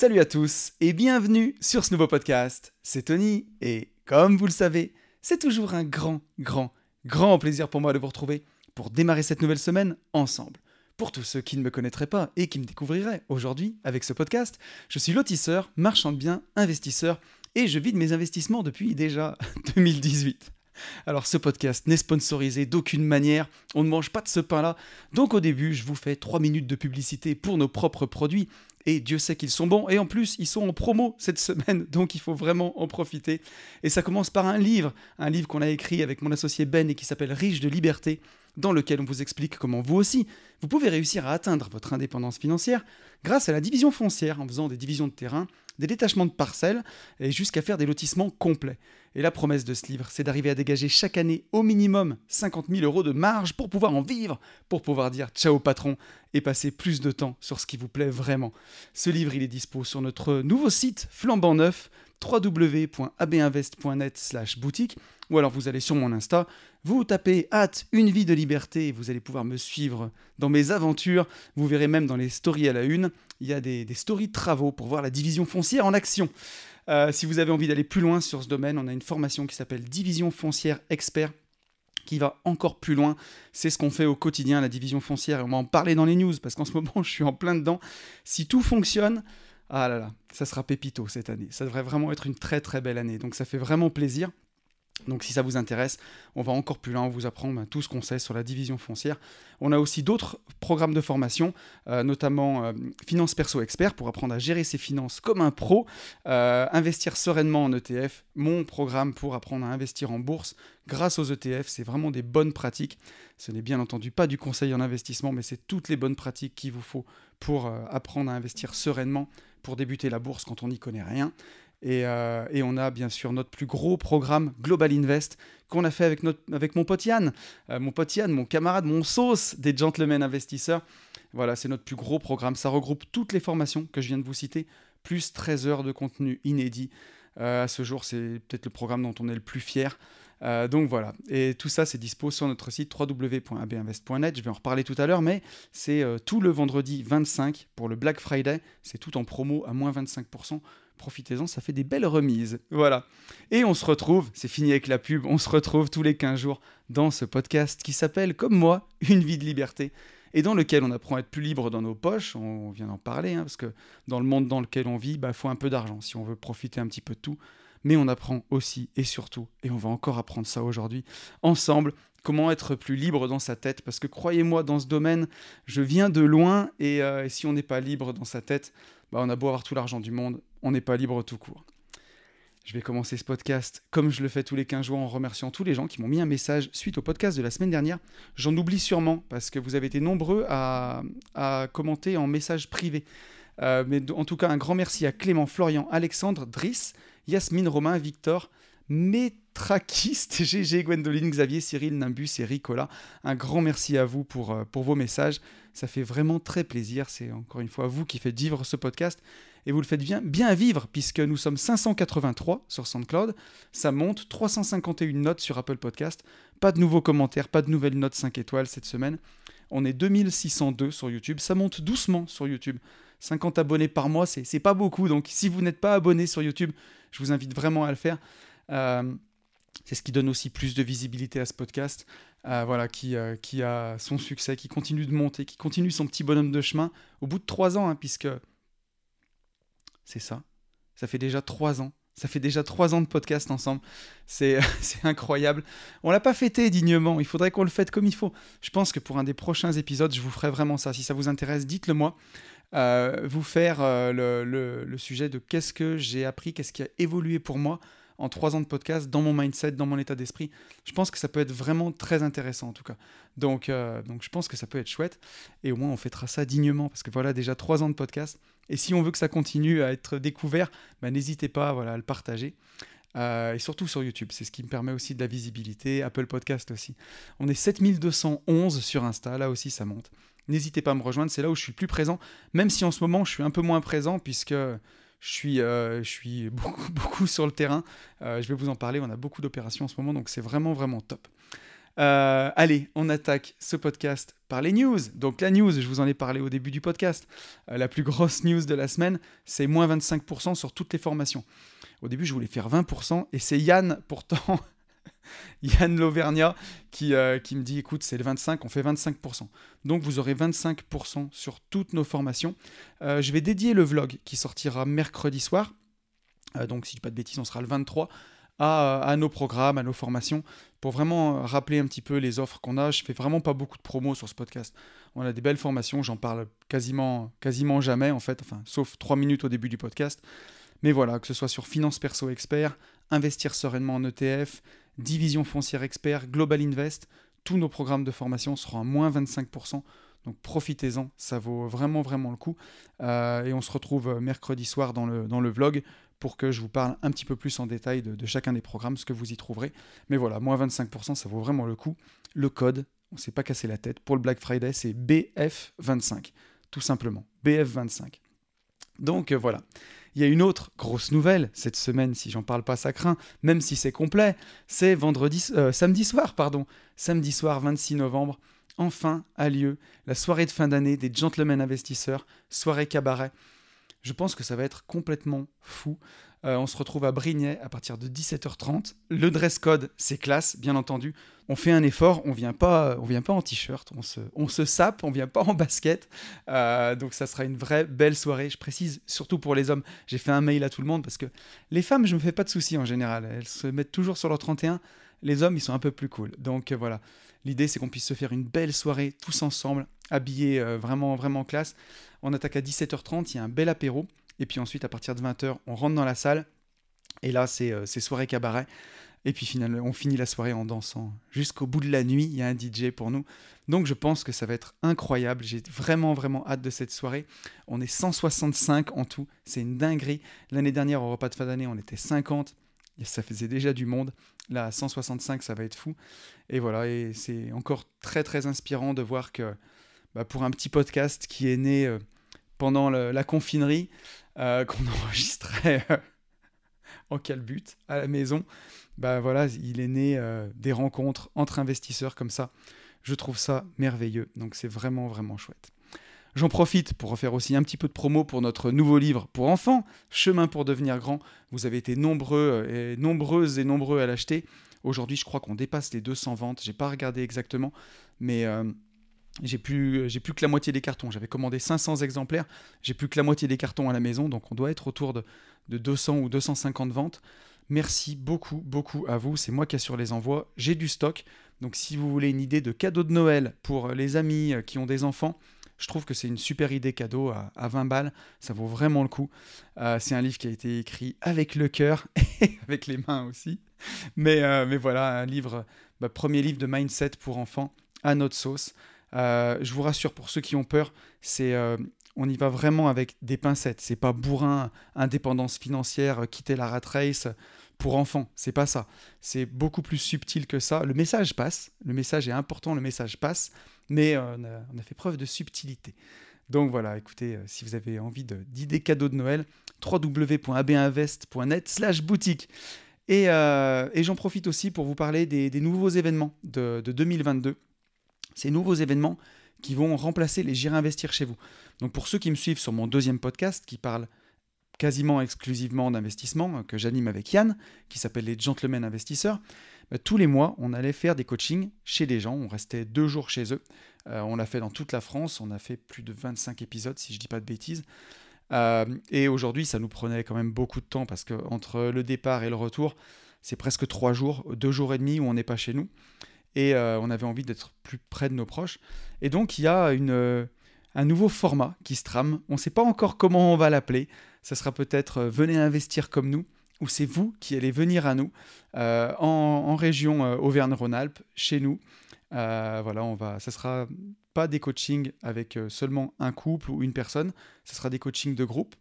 Salut à tous et bienvenue sur ce nouveau podcast. C'est Tony et comme vous le savez, c'est toujours un grand, grand, grand plaisir pour moi de vous retrouver pour démarrer cette nouvelle semaine ensemble. Pour tous ceux qui ne me connaîtraient pas et qui me découvriraient aujourd'hui avec ce podcast, je suis lotisseur, marchand de biens, investisseur et je vis de mes investissements depuis déjà 2018. Alors ce podcast n'est sponsorisé d'aucune manière, on ne mange pas de ce pain-là, donc au début je vous fais 3 minutes de publicité pour nos propres produits, et Dieu sait qu'ils sont bons, et en plus ils sont en promo cette semaine, donc il faut vraiment en profiter. Et ça commence par un livre, un livre qu'on a écrit avec mon associé Ben et qui s'appelle Riche de liberté, dans lequel on vous explique comment vous aussi, vous pouvez réussir à atteindre votre indépendance financière grâce à la division foncière en faisant des divisions de terrain des détachements de parcelles et jusqu'à faire des lotissements complets. Et la promesse de ce livre, c'est d'arriver à dégager chaque année au minimum 50 000 euros de marge pour pouvoir en vivre, pour pouvoir dire ciao patron et passer plus de temps sur ce qui vous plaît vraiment. Ce livre, il est dispo sur notre nouveau site flambant neuf www.abinvest.net boutique ou alors vous allez sur mon Insta, vous tapez hâte une vie de liberté et vous allez pouvoir me suivre dans mes aventures. Vous verrez même dans les stories à la une, il y a des, stories de travaux pour voir la division foncière en action. Euh, si vous avez envie d'aller plus loin sur ce domaine, on a une formation qui s'appelle Division foncière expert qui va encore plus loin. C'est ce qu'on fait au quotidien, la division foncière, et on va en parler dans les news, parce qu'en ce moment, je suis en plein dedans. Si tout fonctionne, ah là là, ça sera pépito cette année. Ça devrait vraiment être une très très belle année. Donc ça fait vraiment plaisir. Donc si ça vous intéresse, on va encore plus loin, on vous apprend ben, tout ce qu'on sait sur la division foncière. On a aussi d'autres programmes de formation, euh, notamment euh, Finance Perso Expert pour apprendre à gérer ses finances comme un pro, euh, investir sereinement en ETF, mon programme pour apprendre à investir en bourse grâce aux ETF, c'est vraiment des bonnes pratiques. Ce n'est bien entendu pas du conseil en investissement, mais c'est toutes les bonnes pratiques qu'il vous faut pour apprendre à investir sereinement pour débuter la bourse quand on n'y connaît rien. Euh, et, on a bien sûr notre plus gros programme Global Invest qu'on a fait avec, notre, avec mon pote Yann, euh, mon pote Yann, mon camarade, mon sauce des gentlemen investisseurs. Voilà, c'est notre plus gros programme. Ça regroupe toutes les formations que je viens de vous citer, plus 13 heures de contenu inédit. Euh, à ce jour, c'est peut-être le programme dont on est le plus fier. donc voilà, et tout ça c'est dispo sur notre site www.abinvest.net. Je vais en reparler tout à l'heure, mais c'est tout le vendredi 25 pour le Black Friday. C'est tout en promo à moins 25% profitez-en, ça fait des belles remises. Voilà. Et on se retrouve, c'est fini avec la pub, on se retrouve tous les 15 jours dans ce podcast qui s'appelle, comme moi, Une vie de liberté, et dans lequel on apprend à être plus libre dans nos poches, on vient d'en parler, hein, parce que dans le monde dans lequel on vit, il bah, faut un peu d'argent si on veut profiter un petit peu de tout. Mais on apprend aussi et surtout, et on va encore apprendre ça aujourd'hui, ensemble, comment être plus libre dans sa tête. Parce que croyez-moi, dans ce domaine, je viens de loin, et, euh, et si on n'est pas libre dans sa tête, bah, on a beau avoir tout l'argent du monde, on n'est pas libre tout court. Je vais commencer ce podcast comme je le fais tous les 15 jours en remerciant tous les gens qui m'ont mis un message suite au podcast de la semaine dernière. J'en oublie sûrement parce que vous avez été nombreux à, commenter en message privé. Euh, mais en tout cas, un grand merci à Clément, Florian, Alexandre, Driss, Yasmine, Romain, Victor, Métraquiste, GG, Gwendoline, Xavier, Cyril, Nimbus et Ricola. Un grand merci à vous pour, euh, pour vos messages. Ça fait vraiment très plaisir. C'est encore une fois vous qui faites vivre ce podcast et vous le faites bien, bien vivre puisque nous sommes 583 sur SoundCloud. Ça monte, 351 notes sur Apple Podcast. Pas de nouveaux commentaires, pas de nouvelles notes 5 étoiles cette semaine. On est 2602 sur YouTube. Ça monte doucement sur YouTube. 50 abonnés par mois, c'est pas beaucoup. Donc si vous n'êtes pas abonné sur YouTube, je vous invite vraiment à le faire. Euh, c'est ce qui donne aussi plus de visibilité à ce podcast, euh, voilà, qui, euh, qui a son succès, qui continue de monter, qui continue son petit bonhomme de chemin au bout de trois ans, hein, puisque c'est ça. Ça fait déjà trois ans. Ça fait déjà trois ans de podcast ensemble. C'est incroyable. On l'a pas fêté dignement. Il faudrait qu'on le fête comme il faut. Je pense que pour un des prochains épisodes, je vous ferai vraiment ça. Si ça vous intéresse, dites-le moi. vous faire le, le, sujet de qu'est-ce que j'ai appris, qu'est-ce qui a évolué pour moi en trois ans de podcast, dans mon mindset, dans mon état d'esprit. Je pense que ça peut être vraiment très intéressant en tout cas. Donc, euh, donc je pense que ça peut être chouette. Et au moins on fêtera ça dignement parce que voilà déjà trois ans de podcast. Et si on veut que ça continue à être découvert, bah, n'hésitez pas à le partager. Euh, et surtout sur YouTube, c'est ce qui me permet aussi de la visibilité, Apple Podcast aussi. On est 7211 sur Insta, là aussi ça monte. N'hésitez pas à me rejoindre, c'est là où je suis plus présent, même si en ce moment je suis un peu moins présent puisque je suis, euh, je suis beaucoup, beaucoup sur le terrain. Euh, je vais vous en parler. On a beaucoup d'opérations en ce moment, donc c'est vraiment, vraiment top. Euh, allez, on attaque ce podcast par les news. Donc la news, je vous en ai parlé au début du podcast, la plus grosse news de la semaine, c'est moins 25% sur toutes les formations. Au début, je voulais faire 20%, et c'est Yann, pourtant, Yann Lauvergnat, qui, euh, qui me dit, écoute, c'est le 25, on fait 25%. Donc vous aurez 25% sur toutes nos formations. je vais dédier le vlog qui sortira mercredi soir. donc si je dis pas de bêtises, on sera le 23 à, nos programmes, à nos formations, pour vraiment rappeler un petit peu les offres qu'on a. Je fais vraiment pas beaucoup de promos sur ce podcast. On a des belles formations, j'en parle quasiment, quasiment jamais en fait, enfin, sauf trois minutes au début du podcast. Mais voilà, que ce soit sur Finance Perso Expert, Investir sereinement en ETF, Division foncière expert, Global Invest, tous nos programmes de formation seront à moins 25%. Donc profitez-en, ça vaut vraiment vraiment le coup. Euh, et on se retrouve mercredi soir dans le, dans le vlog pour que je vous parle un petit peu plus en détail de, chacun des programmes, ce que vous y trouverez. Mais voilà, moins 25%, ça vaut vraiment le coup. Le code, on ne s'est pas cassé la tête, pour le Black Friday, c'est BF25, tout simplement. BF25. Donc euh, voilà. Il y a une autre grosse nouvelle cette semaine, si j'en parle pas, ça craint, même si c'est complet. C'est vendredi, euh, samedi soir, pardon, samedi soir 26 novembre. Enfin a lieu la soirée de fin d'année des Gentlemen Investisseurs, soirée cabaret. Je pense que ça va être complètement fou. Euh, on se retrouve à Brignais à partir de 17h30. Le dress code, c'est classe, bien entendu. On fait un effort, on vient pas, on vient pas en t-shirt, on se, on se sape, on vient pas en basket. Euh, donc ça sera une vraie belle soirée. Je précise, surtout pour les hommes, j'ai fait un mail à tout le monde parce que les femmes, je me fais pas de soucis en général. Elles se mettent toujours sur leur 31. Les hommes, ils sont un peu plus cool. Donc euh, voilà, l'idée c'est qu'on puisse se faire une belle soirée tous ensemble, habillés vraiment, vraiment classe. On attaque à 17h30, il y a un bel apéro. Et puis ensuite, à partir de 20h, on rentre dans la salle. Et là, c'est euh, soirée cabaret. Et puis finalement, on finit la soirée en dansant jusqu'au bout de la nuit. Il y a un DJ pour nous. Donc je pense que ça va être incroyable. J'ai vraiment, vraiment hâte de cette soirée. On est 165 en tout. C'est une dinguerie. L'année dernière, au repas de fin d'année, on était 50. Et ça faisait déjà du monde. Là, 165, ça va être fou. Et voilà, et c'est encore très, très inspirant de voir que bah, pour un petit podcast qui est né euh, pendant la confinerie, euh, qu'on enregistrait euh, en calbut à la maison, bah voilà, il est né des rencontres entre investisseurs comme ça. Je trouve ça merveilleux, donc c'est vraiment vraiment chouette. J'en profite pour refaire aussi un petit peu de promo pour notre nouveau livre pour enfants, Chemin pour devenir grand. Vous avez été nombreux et nombreuses et nombreux à l'acheter. Aujourd'hui, je crois qu'on dépasse les 200 ventes. J'ai pas regardé exactement, mais j'ai plus, j'ai plus que la moitié des cartons. J'avais commandé 500 exemplaires, j'ai plus que la moitié des cartons à la maison, donc on doit être autour de, 200 ou 250 ventes. Merci beaucoup, beaucoup à vous. C'est moi qui assure les envois. J'ai du stock. Donc si vous voulez une idée de cadeau de Noël pour les amis euh, qui ont des enfants, je trouve que c'est une super idée cadeau à, 20 balles. Ça vaut vraiment le coup. Euh, c'est un livre qui a été écrit avec le cœur et avec les mains aussi. Mais, euh, mais voilà, un livre, bah, premier livre de mindset pour enfants à notre sauce. Euh, je vous rassure pour ceux qui ont peur, c'est euh, on y va vraiment avec des pincettes. C'est pas bourrin, indépendance financière, quitter la rat race pour enfants. C'est pas ça. C'est beaucoup plus subtil que ça. Le message passe. Le message est important. Le message passe. Mais euh, on, a, fait preuve de subtilité. Donc voilà, écoutez, si vous avez envie d'idées cadeaux de Noël, www.abinvest.net slash boutique. Et, j'en profite aussi pour vous parler des, nouveaux événements de 2022 ces nouveaux événements qui vont remplacer les J'irai investir chez vous. Donc pour ceux qui me suivent sur mon deuxième podcast qui parle quasiment exclusivement d'investissement, que j'anime avec Yann, qui s'appelle les Gentlemen Investisseurs, bah, tous les mois, on allait faire des coachings chez des gens, on restait deux jours chez eux, euh, on l'a fait dans toute la France, on a fait plus de 25 épisodes si je ne dis pas de bêtises. Euh, et aujourd'hui, ça nous prenait quand même beaucoup de temps parce que entre le départ et le retour, c'est presque trois jours, deux jours et demi où on n'est pas chez nous et euh, on avait envie d'être plus près de nos proches. Et donc il y a euh, un nouveau format qui se trame. On ne sait pas encore comment on va l'appeler. Ça sera peut-être euh, Venez investir comme nous, ou c'est vous qui allez venir à nous en, région Auvergne-Rhône-Alpes, chez nous. voilà, on va. Ça sera pas des coachings avec seulement un couple ou une personne. Ce sera des coachings de groupe.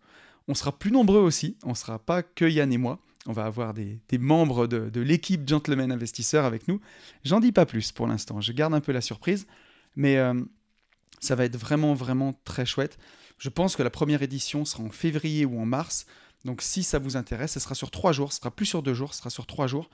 On sera plus nombreux aussi. On sera pas que Yann et moi. On va avoir des, membres de, l'équipe Gentleman Investisseurs avec nous. J'en dis pas plus pour l'instant, je garde un peu la surprise, mais euh, ça va être vraiment, vraiment très chouette. Je pense que la première édition sera en février ou en mars. Donc si ça vous intéresse, ce sera sur trois jours, ce sera plus sur deux jours, ce sera sur trois jours.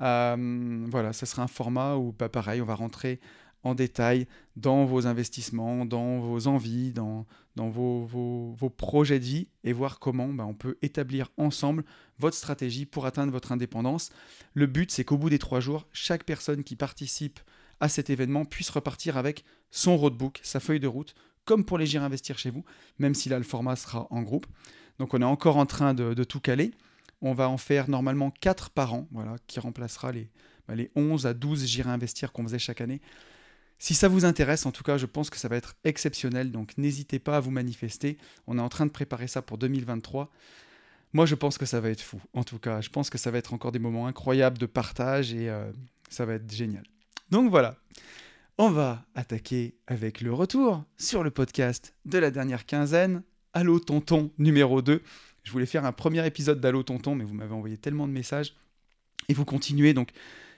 Euh, voilà, ça sera un format où, bah, pareil, on va rentrer en détail dans vos investissements, dans vos envies, dans, dans vos, vos, projets de vie et voir comment bah, on peut établir ensemble votre stratégie pour atteindre votre indépendance. Le but, c'est qu'au bout des trois jours, chaque personne qui participe à cet événement puisse repartir avec son roadbook, sa feuille de route, comme pour les gérer investir chez vous, même si là le format sera en groupe. Donc on est encore en train de, tout caler. On va en faire normalement 4 par an, voilà, qui remplacera les, bah, les 11 à 12 J'irai investir qu'on faisait chaque année. Si ça vous intéresse, en tout cas, je pense que ça va être exceptionnel, donc n'hésitez pas à vous manifester. On est en train de préparer ça pour 2023. Moi, je pense que ça va être fou. En tout cas, je pense que ça va être encore des moments incroyables de partage et euh, ça va être génial. Donc voilà, on va attaquer avec le retour sur le podcast de la dernière quinzaine. Allô Tonton numéro 2. Je voulais faire un premier épisode d'Allô Tonton, mais vous m'avez envoyé tellement de messages. Et vous continuez, donc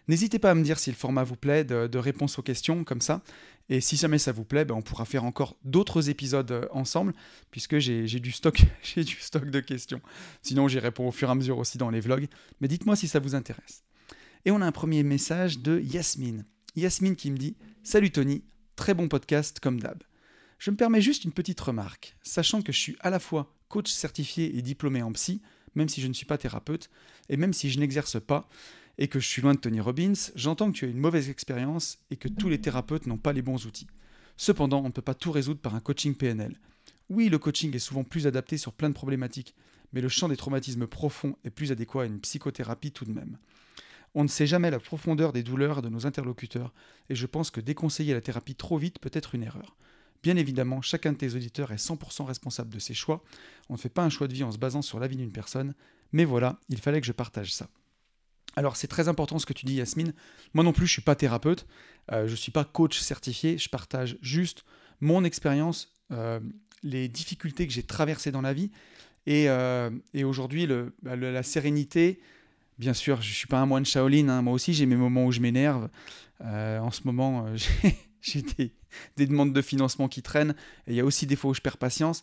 N'hésitez pas à me dire si le format vous plaît, de, réponses aux questions comme ça. Et si jamais ça vous plaît, ben, on pourra faire encore d'autres épisodes euh, ensemble, puisque j'ai du, stock, du stock de questions. Sinon, j'y réponds au fur et à mesure aussi dans les vlogs. Mais dites-moi si ça vous intéresse. Et on a un premier message de Yasmine. Yasmine qui me dit Salut Tony, très bon podcast comme d'hab. Je me permets juste une petite remarque, sachant que je suis à la fois coach certifié et diplômé en psy, même si je ne suis pas thérapeute, et même si je n'exerce pas, et que je suis loin de Tony Robbins, j'entends que tu as une mauvaise expérience et que tous les thérapeutes n'ont pas les bons outils. Cependant, on ne peut pas tout résoudre par un coaching PNL. Oui, le coaching est souvent plus adapté sur plein de problématiques, mais le champ des traumatismes profonds est plus adéquat à une psychothérapie tout de même. On ne sait jamais la profondeur des douleurs de nos interlocuteurs, et je pense que déconseiller la thérapie trop vite peut être une erreur. Bien évidemment, chacun de tes auditeurs est 100% responsable de ses choix. On ne fait pas un choix de vie en se basant sur la vie d'une personne, mais voilà, il fallait que je partage ça. Alors c'est très important ce que tu dis Yasmine. Moi non plus je suis pas thérapeute, euh, je ne suis pas coach certifié, je partage juste mon expérience, euh, les difficultés que j'ai traversées dans la vie. Et, euh, aujourd'hui bah, la sérénité, bien sûr je ne suis pas un moine Shaolin, hein. moi aussi j'ai mes moments où je m'énerve. en ce moment j'ai des, des, demandes de financement qui traînent et il y a aussi des fois où je perds patience.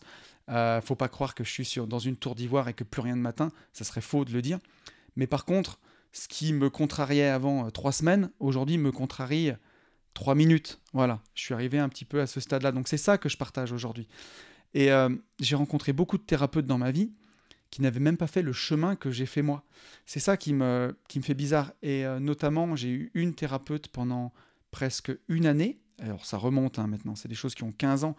faut pas croire que je suis dans une tour d'ivoire et que plus rien de matin, ça serait faux de le dire. Mais par contre, ce qui me contrariait avant euh, trois semaines, aujourd'hui me contrarie trois minutes. Voilà, je suis arrivé un petit peu à ce stade-là. Donc c'est ça que je partage aujourd'hui. Et euh, j'ai rencontré beaucoup de thérapeutes dans ma vie qui n'avaient même pas fait le chemin que j'ai fait moi. C'est ça qui me, qui me fait bizarre. Et euh, notamment, j'ai eu une thérapeute pendant presque une année. Alors ça remonte hein, maintenant, c'est des choses qui ont 15 ans.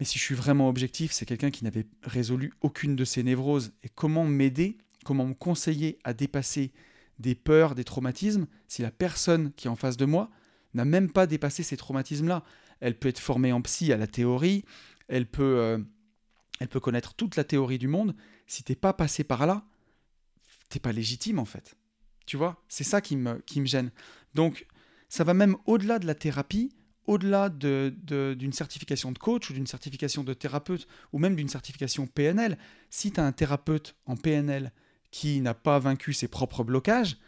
Mais si je suis vraiment objectif, c'est quelqu'un qui n'avait résolu aucune de ses névroses. Et comment m'aider comment me conseiller à dépasser des peurs, des traumatismes, si la personne qui est en face de moi n'a même pas dépassé ces traumatismes-là. Elle peut être formée en psy à la théorie, elle peut, euh, elle peut connaître toute la théorie du monde. Si t'es pas passé par là, t'es pas légitime en fait. Tu vois, c'est ça qui me, qui me gêne. Donc, ça va même au-delà de la thérapie, au-delà d'une de, certification de coach ou d'une certification de thérapeute ou même d'une certification PNL. Si tu as un thérapeute en PNL qui n'a pas vaincu ses propres blocages,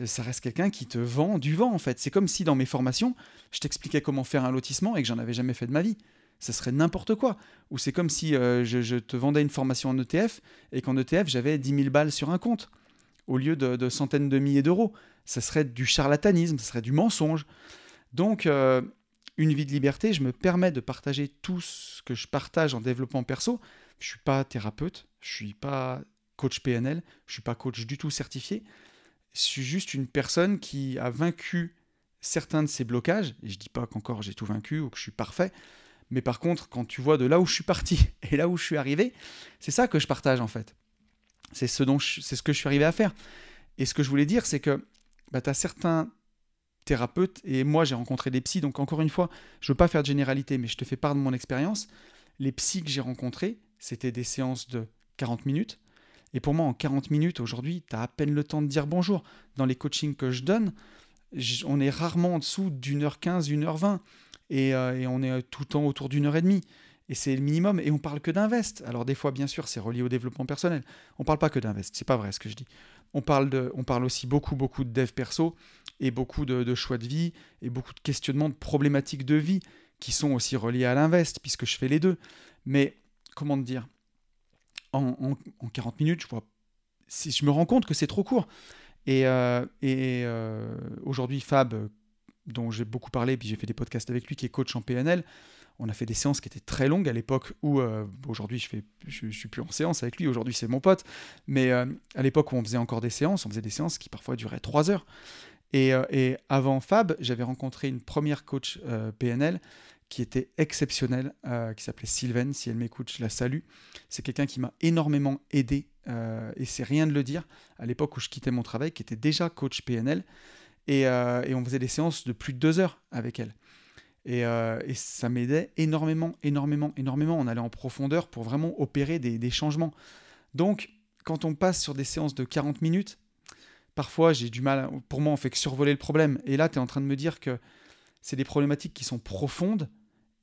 euh, ça reste quelqu'un qui te vend du vent en fait. C'est comme si dans mes formations, je t'expliquais comment faire un lotissement et que j'en avais jamais fait de ma vie. Ça serait n'importe quoi. Ou c'est comme si euh, je, te vendais une formation en ETF et qu'en ETF j'avais 10 000 balles sur un compte au lieu de, centaines de milliers d'euros. Ça serait du charlatanisme, ça serait du mensonge. Donc, euh, une vie de liberté, je me permets de partager tout ce que je partage en développement perso. Je suis pas thérapeute, je suis pas coach PNL, je suis pas coach du tout certifié. Je suis juste une personne qui a vaincu certains de ces blocages. Et je dis pas qu'encore j'ai tout vaincu ou que je suis parfait. Mais par contre, quand tu vois de là où je suis parti et là où je suis arrivé, c'est ça que je partage en fait. C'est ce, dont c'est ce que je suis arrivé à faire. Et ce que je voulais dire, c'est que bah, tu as certains thérapeutes, et moi j'ai rencontré des psys, donc encore une fois, je veux pas faire de généralité, mais je te fais part de mon expérience. Les psys que j'ai rencontrés, c'était des séances de 40 minutes, et pour moi, en 40 minutes, aujourd'hui, tu as à peine le temps de dire bonjour. Dans les coachings que je donne, on est rarement en dessous d'une heure 15, une heure 20. Et, euh, et on est tout le temps autour d'une heure et demie. Et c'est le minimum. Et on parle que d'invest. Alors des fois, bien sûr, c'est relié au développement personnel. On parle pas que d'invest. C'est pas vrai ce que je dis. On parle, de, on parle aussi beaucoup, beaucoup de dev perso et beaucoup de, de choix de vie et beaucoup de questionnements de problématiques de vie qui sont aussi reliés à l'invest, puisque je fais les deux. Mais comment te dire? En, 40 minutes, je vois, si je me rends compte que c'est trop court. Et, et aujourd'hui, Fab, dont j'ai beaucoup parlé, puis j'ai fait des podcasts avec lui, qui est coach en PNL, on a fait des séances qui étaient très longues à l'époque où aujourd'hui je fais je, suis plus en séance avec lui aujourd'hui c'est mon pote mais à l'époque où on faisait encore des séances on faisait des séances qui parfois duraient trois heures euh, et, avant Fab, j'avais rencontré une première coach euh, PNL qui était exceptionnelle, euh, qui s'appelait Sylvain. Si elle m'écoute, je la salue. C'est quelqu'un qui m'a énormément aidé, et c'est rien de le dire, à l'époque où je quittais mon travail, qui était déjà coach PNL. Et, on faisait des séances de plus de deux heures avec elle. Et, ça m'aidait énormément, énormément, énormément. On allait en profondeur pour vraiment opérer des, des changements. Donc, quand on passe sur des séances de 40 minutes, parfois j'ai du mal, pour moi on fait que survoler le problème. Et là tu es en train de me dire que c'est des problématiques qui sont profondes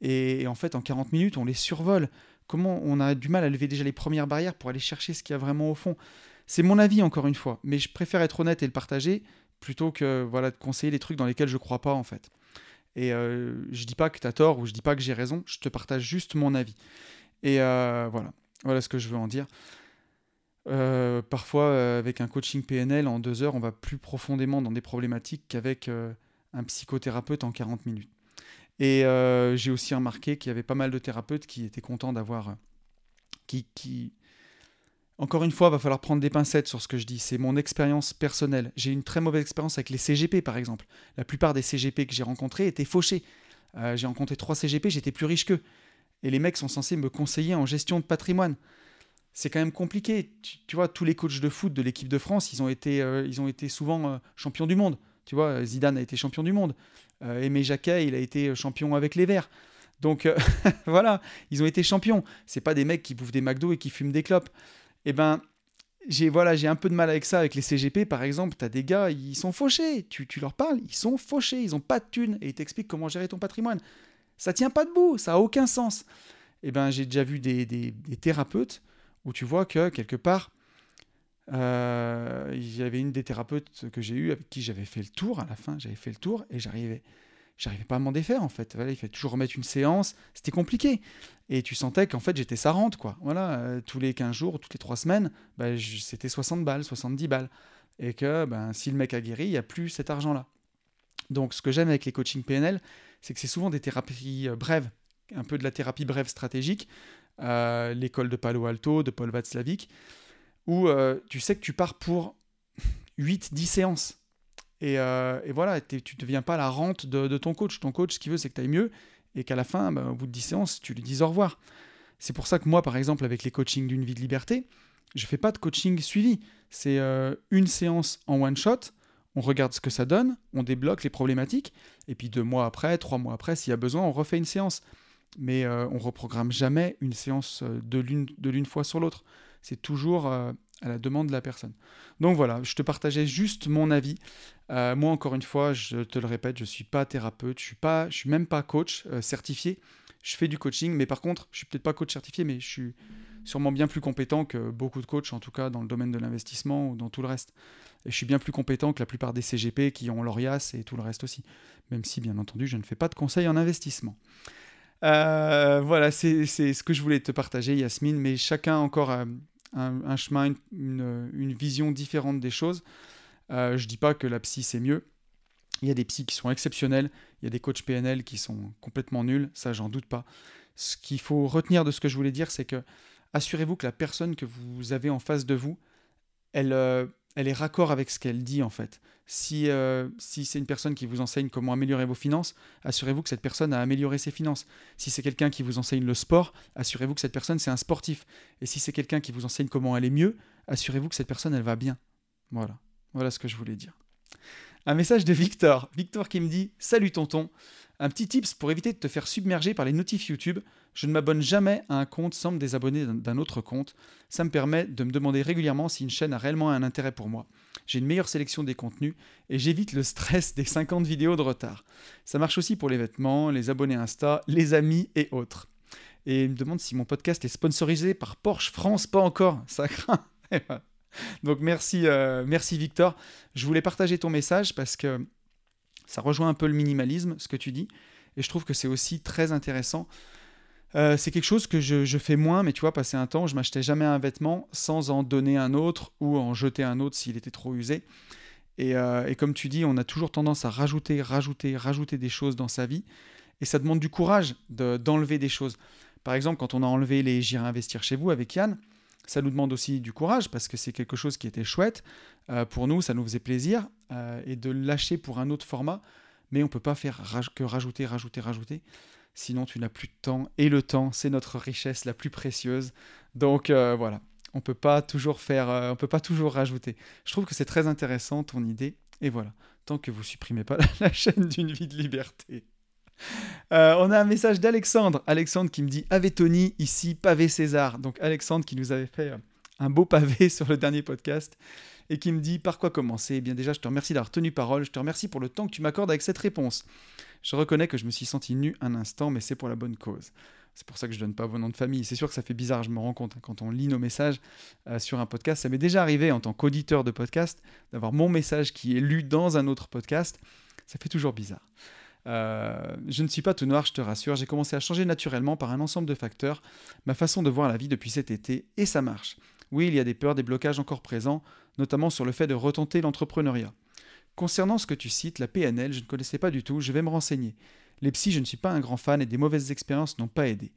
et, en fait en 40 minutes on les survole. Comment on a du mal à lever déjà les premières barrières pour aller chercher ce qu'il y a vraiment au fond? C'est mon avis encore une fois, mais je préfère être honnête et le partager plutôt que voilà de conseiller des trucs dans lesquels je crois pas en fait. Et euh, je dis pas que tu as tort ou je dis pas que j'ai raison, je te partage juste mon avis. Et euh, voilà, voilà ce que je veux en dire. Euh, parfois, euh, avec un coaching PNL, en deux heures, on va plus profondément dans des problématiques qu'avec un psychothérapeute en 40 minutes. Et j'ai aussi remarqué qu'il y avait pas mal de thérapeutes qui étaient contents d'avoir... Qui, qui... Encore une fois, va falloir prendre des pincettes sur ce que je dis. C'est mon expérience personnelle. J'ai une très mauvaise expérience avec les CGP, par exemple. La plupart des CGP que j'ai rencontrés étaient fauchés. j'ai rencontré trois CGP, j'étais plus riche qu'eux. Et les mecs sont censés me conseiller en gestion de patrimoine c'est quand même compliqué. Tu, vois, tous les coachs de foot de l'équipe de France, ils ont été, euh, ils ont été souvent euh, champions du monde. Tu vois, Zidane a été champion du monde. Euh, Aimé Jacquet, il a été champion avec les Verts. Donc voilà, ils ont été champions. C'est pas des mecs qui bouffent des McDo et qui fument des clopes. Eh ben, j'ai voilà, j'ai un peu de mal avec ça avec les CGP par exemple. Tu as des gars, ils sont fauchés. Tu, leur parles, ils sont fauchés, ils ont pas de thunes et ils t'expliquent comment gérer ton patrimoine. Ça tient pas debout, ça a aucun sens. Eh ben, j'ai déjà vu des, des thérapeutes où tu vois que quelque part, euh, il y avait une des thérapeutes que j'ai eues avec qui j'avais fait le tour, à la fin j'avais fait le tour et j'arrivais j'arrivais pas à m'en défaire en fait. il fallait toujours remettre une séance, c'était compliqué. Et tu sentais qu'en fait j'étais sa rente quoi. Voilà, euh, tous les 15 jours, toutes les 3 semaines, bah, c'était 60 balles, 70 balles. Et que ben, si le mec a guéri, il n'y a plus cet argent-là. Donc ce que j'aime avec les coachings PNL, c'est que c'est souvent des thérapies euh, brèves, un peu de la thérapie brève stratégique, l'école de Palo Alto, de Paul Václavic, où euh, tu sais que tu pars pour 8-10 séances. Et, euh, voilà, tu ne deviens pas la rente de, ton coach. Ton coach, ce qu'il veut, c'est que tu ailles mieux et qu'à la fin, bah, au bout de 10 séances, tu lui dises au revoir. C'est pour ça que moi, par exemple, avec les coachings d'une vie de liberté, je fais pas de coaching suivi. C'est euh, une séance en one shot, on regarde ce que ça donne, on débloque les problématiques, et puis deux mois après, trois mois après, s'il y a besoin, on refait une séance mais euh, on reprogramme jamais une séance de l'une fois sur l'autre. C'est toujours euh, à la demande de la personne. Donc voilà, je te partageais juste mon avis. moi, encore une fois, je te le répète, je ne suis pas thérapeute, je suis pas, même pas coach certifié. Je fais du coaching, mais par contre, je suis peut-être pas coach certifié, mais je suis sûrement bien plus compétent que beaucoup de coachs, en tout cas dans le domaine de l'investissement ou dans tout le reste. Et je suis bien plus compétent que la plupart des CGP qui ont l'ORIAS et tout le reste aussi. Même si, bien entendu, je ne fais pas de conseils en investissement. Euh, voilà, c'est ce que je voulais te partager, Yasmine, mais chacun encore un, chemin, une, vision différente des choses. Euh, je dis pas que la psy c'est mieux. Il y a des psys qui sont exceptionnels, il y a des coachs PNL qui sont complètement nuls, ça j'en doute pas. Ce qu'il faut retenir de ce que je voulais dire, c'est que assurez-vous que la personne que vous avez en face de vous, elle, euh, elle est raccord avec ce qu'elle dit en fait. Si, euh, si c'est une personne qui vous enseigne comment améliorer vos finances, assurez-vous que cette personne a amélioré ses finances. Si c'est quelqu'un qui vous enseigne le sport, assurez-vous que cette personne c'est un sportif. Et si c'est quelqu'un qui vous enseigne comment aller mieux, assurez-vous que cette personne elle va bien. Voilà, voilà ce que je voulais dire. Un message de Victor. Victor qui me dit Salut tonton, un petit tips pour éviter de te faire submerger par les notifs YouTube. Je ne m'abonne jamais à un compte sans me désabonner d'un autre compte. Ça me permet de me demander régulièrement si une chaîne a réellement un intérêt pour moi. J'ai une meilleure sélection des contenus et j'évite le stress des 50 vidéos de retard. Ça marche aussi pour les vêtements, les abonnés Insta, les amis et autres. Et il me demande si mon podcast est sponsorisé par Porsche France. Pas encore, ça craint. Donc merci, euh, merci Victor. Je voulais partager ton message parce que ça rejoint un peu le minimalisme, ce que tu dis, et je trouve que c'est aussi très intéressant. Euh, c'est quelque chose que je, fais moins, mais tu vois, passer un temps, je m'achetais jamais un vêtement sans en donner un autre ou en jeter un autre s'il était trop usé. Et, et, comme tu dis, on a toujours tendance à rajouter, rajouter, rajouter des choses dans sa vie. Et ça demande du courage d'enlever des choses. Par exemple, quand on a enlevé les J'irai investir chez vous avec Yann, ça nous demande aussi du courage parce que c'est quelque chose qui était chouette. Euh, pour nous, ça nous faisait plaisir. Euh, et de lâcher pour un autre format. Mais on ne peut pas faire que rajouter, rajouter, rajouter. Sinon, tu n'as plus de temps. Et le temps, c'est notre richesse la plus précieuse. Donc euh, voilà, on peut pas toujours faire, on peut pas toujours rajouter. Je trouve que c'est très intéressant ton idée. Et voilà, tant que vous supprimez pas la chaîne d'une vie de liberté. Euh, on a un message d'Alexandre. Alexandre qui me dit Ave Tony, ici pavé César. Donc Alexandre qui nous avait fait euh, un beau pavé sur le dernier podcast et qui me dit Par quoi commencer? Eh bien, déjà, je te remercie d'avoir tenu parole. Je te remercie pour le temps que tu m'accordes avec cette réponse. Je reconnais que je me suis senti nu un instant, mais c'est pour la bonne cause. C'est pour ça que je donne pas vos noms de famille. C'est sûr que ça fait bizarre, je me rends compte, hein, quand on lit nos messages euh, sur un podcast. Ça m'est déjà arrivé en tant qu'auditeur de podcast d'avoir mon message qui est lu dans un autre podcast. Ça fait toujours bizarre. Euh, je ne suis pas tout noir, je te rassure. J'ai commencé à changer naturellement par un ensemble de facteurs, ma façon de voir la vie depuis cet été, et ça marche. Oui, il y a des peurs, des blocages encore présents, notamment sur le fait de retenter l'entrepreneuriat. Concernant ce que tu cites, la PNL, je ne connaissais pas du tout, je vais me renseigner. Les psys, je ne suis pas un grand fan et des mauvaises expériences n'ont pas aidé.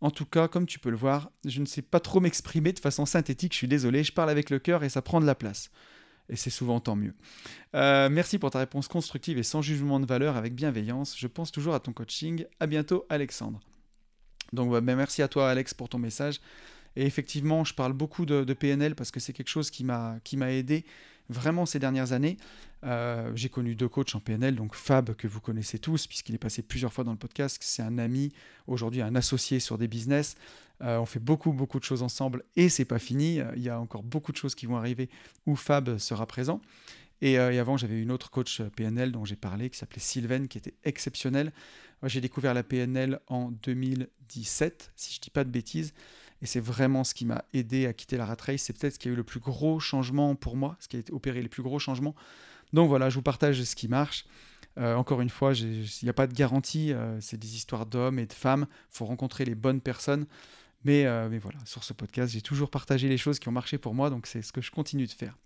En tout cas, comme tu peux le voir, je ne sais pas trop m'exprimer de façon synthétique, je suis désolé, je parle avec le cœur et ça prend de la place et c'est souvent tant mieux. Euh, merci pour ta réponse constructive et sans jugement de valeur, avec bienveillance. Je pense toujours à ton coaching. À bientôt, Alexandre. Donc, ben, merci à toi, Alex, pour ton message. Et effectivement, je parle beaucoup de, PNL parce que c'est quelque chose qui m'a aidé vraiment ces dernières années. Euh, j'ai connu deux coachs en PNL, donc Fab, que vous connaissez tous, puisqu'il est passé plusieurs fois dans le podcast. C'est un ami, aujourd'hui un associé sur des business. Euh, on fait beaucoup, beaucoup de choses ensemble et c'est pas fini. Il y a encore beaucoup de choses qui vont arriver où Fab sera présent. Et, euh, avant, j'avais une autre coach PNL dont j'ai parlé, qui s'appelait Sylvain, qui était exceptionnelle. J'ai découvert la PNL en 2017, si je dis pas de bêtises. Et c'est vraiment ce qui m'a aidé à quitter la rat race. C'est peut-être ce qui a eu le plus gros changement pour moi, ce qui a opéré les plus gros changements. Donc voilà, je vous partage ce qui marche. Euh, encore une fois, il n'y a pas de garantie. c'est des histoires d'hommes et de femmes. Il faut rencontrer les bonnes personnes. Euh, mais, voilà, sur ce podcast, j'ai toujours partagé les choses qui ont marché pour moi, donc c'est ce que je continue de faire.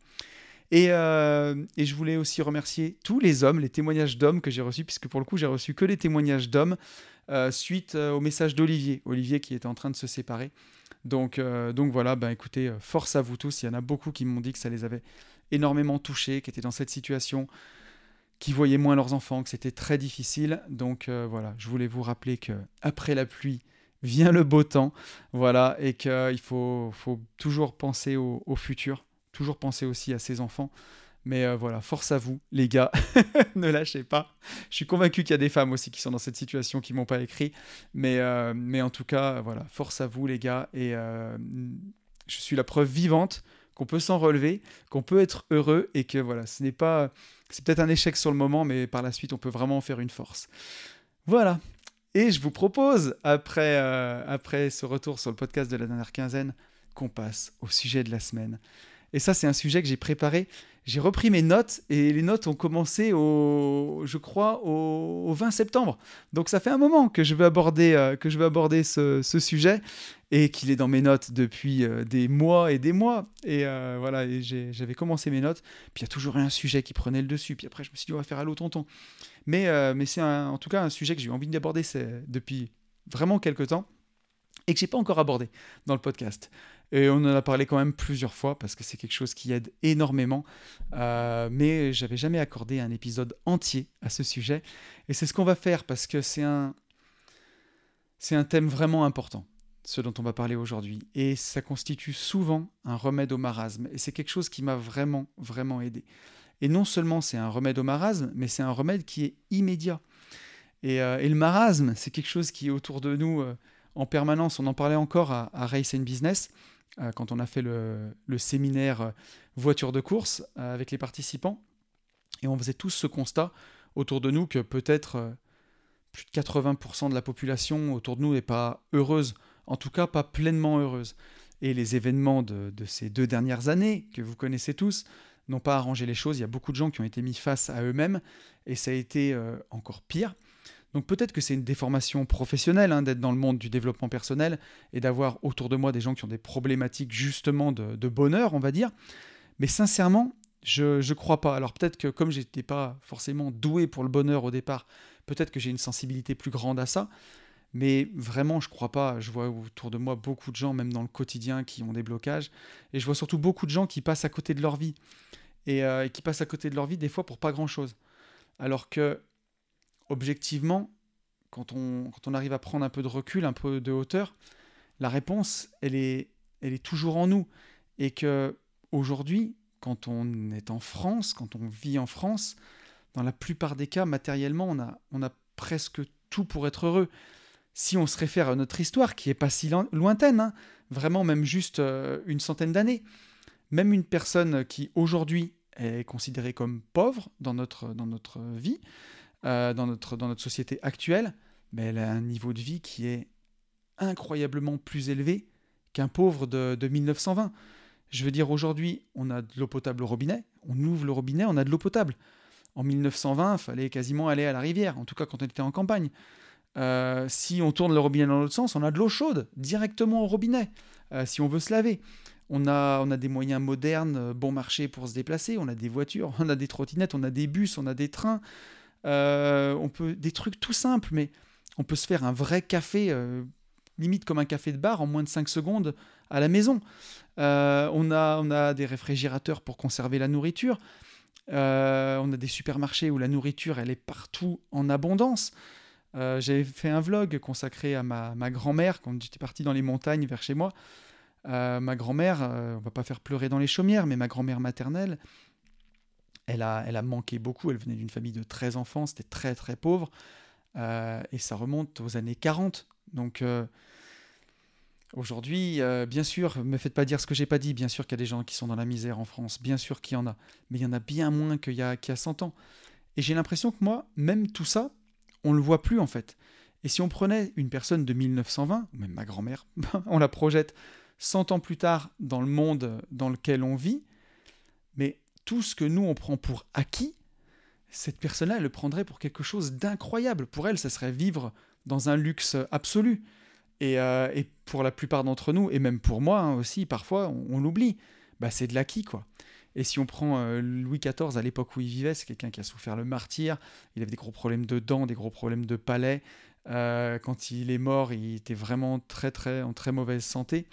Et, euh, je voulais aussi remercier tous les hommes, les témoignages d'hommes que j'ai reçus, puisque pour le coup, j'ai reçu que les témoignages d'hommes euh, suite au message d'Olivier. Olivier qui était en train de se séparer. Donc, donc voilà, ben écoutez, force à vous tous. Il y en a beaucoup qui m'ont dit que ça les avait énormément touchés, qui étaient dans cette situation, qui voyaient moins leurs enfants, que c'était très difficile. Donc voilà, je voulais vous rappeler que après la pluie, vient le beau temps, voilà, et qu'il faut, faut toujours penser au, futur, toujours penser aussi à ses enfants. Mais euh, voilà, force à vous, les gars, ne lâchez pas. Je suis convaincu qu'il y a des femmes aussi qui sont dans cette situation, qui m'ont pas écrit. Mais, euh, en tout cas, voilà, force à vous, les gars. Et euh, je suis la preuve vivante qu'on peut s'en relever, qu'on peut être heureux et que voilà, ce n'est pas. C'est peut-être un échec sur le moment, mais par la suite, on peut vraiment en faire une force. Voilà, et je vous propose, après, euh, après ce retour sur le podcast de la dernière quinzaine, qu'on passe au sujet de la semaine. Et ça, c'est un sujet que j'ai préparé. J'ai repris mes notes et les notes ont commencé au, je crois, au, 20 septembre. Donc ça fait un moment que je veux aborder, euh, que je veux aborder ce, sujet et qu'il est dans mes notes depuis euh, des mois et des mois. Et voilà, j'avais commencé mes notes. Puis il y a toujours un sujet qui prenait le dessus. Puis après, je me suis dit, on va faire l'eau tonton. Mais, euh, mais c'est en tout cas un sujet que j'ai eu envie d'aborder depuis vraiment quelques temps et que j'ai pas encore abordé dans le podcast. Et on en a parlé quand même plusieurs fois parce que c'est quelque chose qui aide énormément. Euh, mais j'avais jamais accordé un épisode entier à ce sujet. Et c'est ce qu'on va faire parce que c'est un, c'est un thème vraiment important, ce dont on va parler aujourd'hui. Et ça constitue souvent un remède au marasme. Et c'est quelque chose qui m'a vraiment, vraiment aidé. Et non seulement c'est un remède au marasme, mais c'est un remède qui est immédiat. Et, euh, le marasme, c'est quelque chose qui est autour de nous euh, en permanence. On en parlait encore à, Race and Business, euh, quand on a fait le, séminaire voiture de course avec les participants. Et on faisait tous ce constat autour de nous que peut-être plus de 80% de la population autour de nous n'est pas heureuse, en tout cas pas pleinement heureuse. Et les événements de, ces deux dernières années, que vous connaissez tous, n'ont pas arrangé les choses. Il y a beaucoup de gens qui ont été mis face à eux-mêmes et ça a été euh, encore pire. Donc peut-être que c'est une déformation professionnelle hein, d'être dans le monde du développement personnel et d'avoir autour de moi des gens qui ont des problématiques justement de, bonheur, on va dire. Mais sincèrement, Je ne crois pas. Alors peut-être que comme j'étais pas forcément doué pour le bonheur au départ, peut-être que j'ai une sensibilité plus grande à ça. Mais vraiment, je crois pas. Je vois autour de moi beaucoup de gens, même dans le quotidien, qui ont des blocages. Et je vois surtout beaucoup de gens qui passent à côté de leur vie. Et, euh, qui passent à côté de leur vie des fois pour pas grand-chose. Alors que, objectivement, quand on, arrive à prendre un peu de recul, un peu de hauteur, la réponse, elle est, toujours en nous. Et que aujourd'hui, quand on est en France, quand on vit en France, dans la plupart des cas, matériellement, on a, presque tout pour être heureux. Si on se réfère à notre histoire, qui est pas si lointaine, hein, vraiment même juste euh, une centaine d'années, même une personne qui aujourd'hui est considérée comme pauvre dans notre vie, euh, dans, notre, dans notre société actuelle, mais elle a un niveau de vie qui est incroyablement plus élevé qu'un pauvre de, de 1920. Je veux dire, aujourd'hui, on a de l'eau potable au robinet, on ouvre le robinet, on a de l'eau potable. En 1920, il fallait quasiment aller à la rivière, en tout cas quand on était en campagne. Euh, si on tourne le robinet dans l'autre sens, on a de l'eau chaude directement au robinet, euh, si on veut se laver. On a, on a des moyens modernes, bon marché pour se déplacer, on a des voitures, on a des trottinettes, on a des bus, on a des trains. On peut des trucs tout simples, mais on peut se faire un vrai café, limite comme un café de bar, en moins de 5 secondes à la maison. Euh, on, a, on a des réfrigérateurs pour conserver la nourriture. Euh, on a des supermarchés où la nourriture, elle est partout en abondance. Euh, J'avais fait un vlog consacré à ma, grand-mère quand j'étais parti dans les montagnes vers chez moi. ma grand-mère, on va pas faire pleurer dans les chaumières, mais ma grand-mère maternelle, elle a, manqué beaucoup. Elle venait d'une famille de 13 enfants, c'était très très pauvre. et ça remonte aux années 40. Donc Aujourd'hui, euh, bien sûr, me faites pas dire ce que j'ai pas dit, bien sûr qu'il y a des gens qui sont dans la misère en France, bien sûr qu'il y en a, mais il y en a bien moins qu'il y a, qu'il y a 100 ans. Et j'ai l'impression que moi, même tout ça, on le voit plus en fait. Et si on prenait une personne de 1920, même ma grand-mère, on la projette 100 ans plus tard dans le monde dans lequel on vit, mais tout ce que nous on prend pour acquis, cette personne-là, elle le prendrait pour quelque chose d'incroyable. Pour elle, ça serait vivre dans un luxe absolu. Euh, et, pour la plupart d'entre nous, et même pour moi hein, aussi, parfois, on, l'oublie. Bah, c'est de l'acquis, quoi. Et si on prend euh, Louis XIV à l'époque où il vivait, c'est quelqu'un qui a souffert le martyr. Il avait des gros problèmes de dents, des gros problèmes de palais. Euh, quand il est mort, il était vraiment très, très, en très mauvaise santé.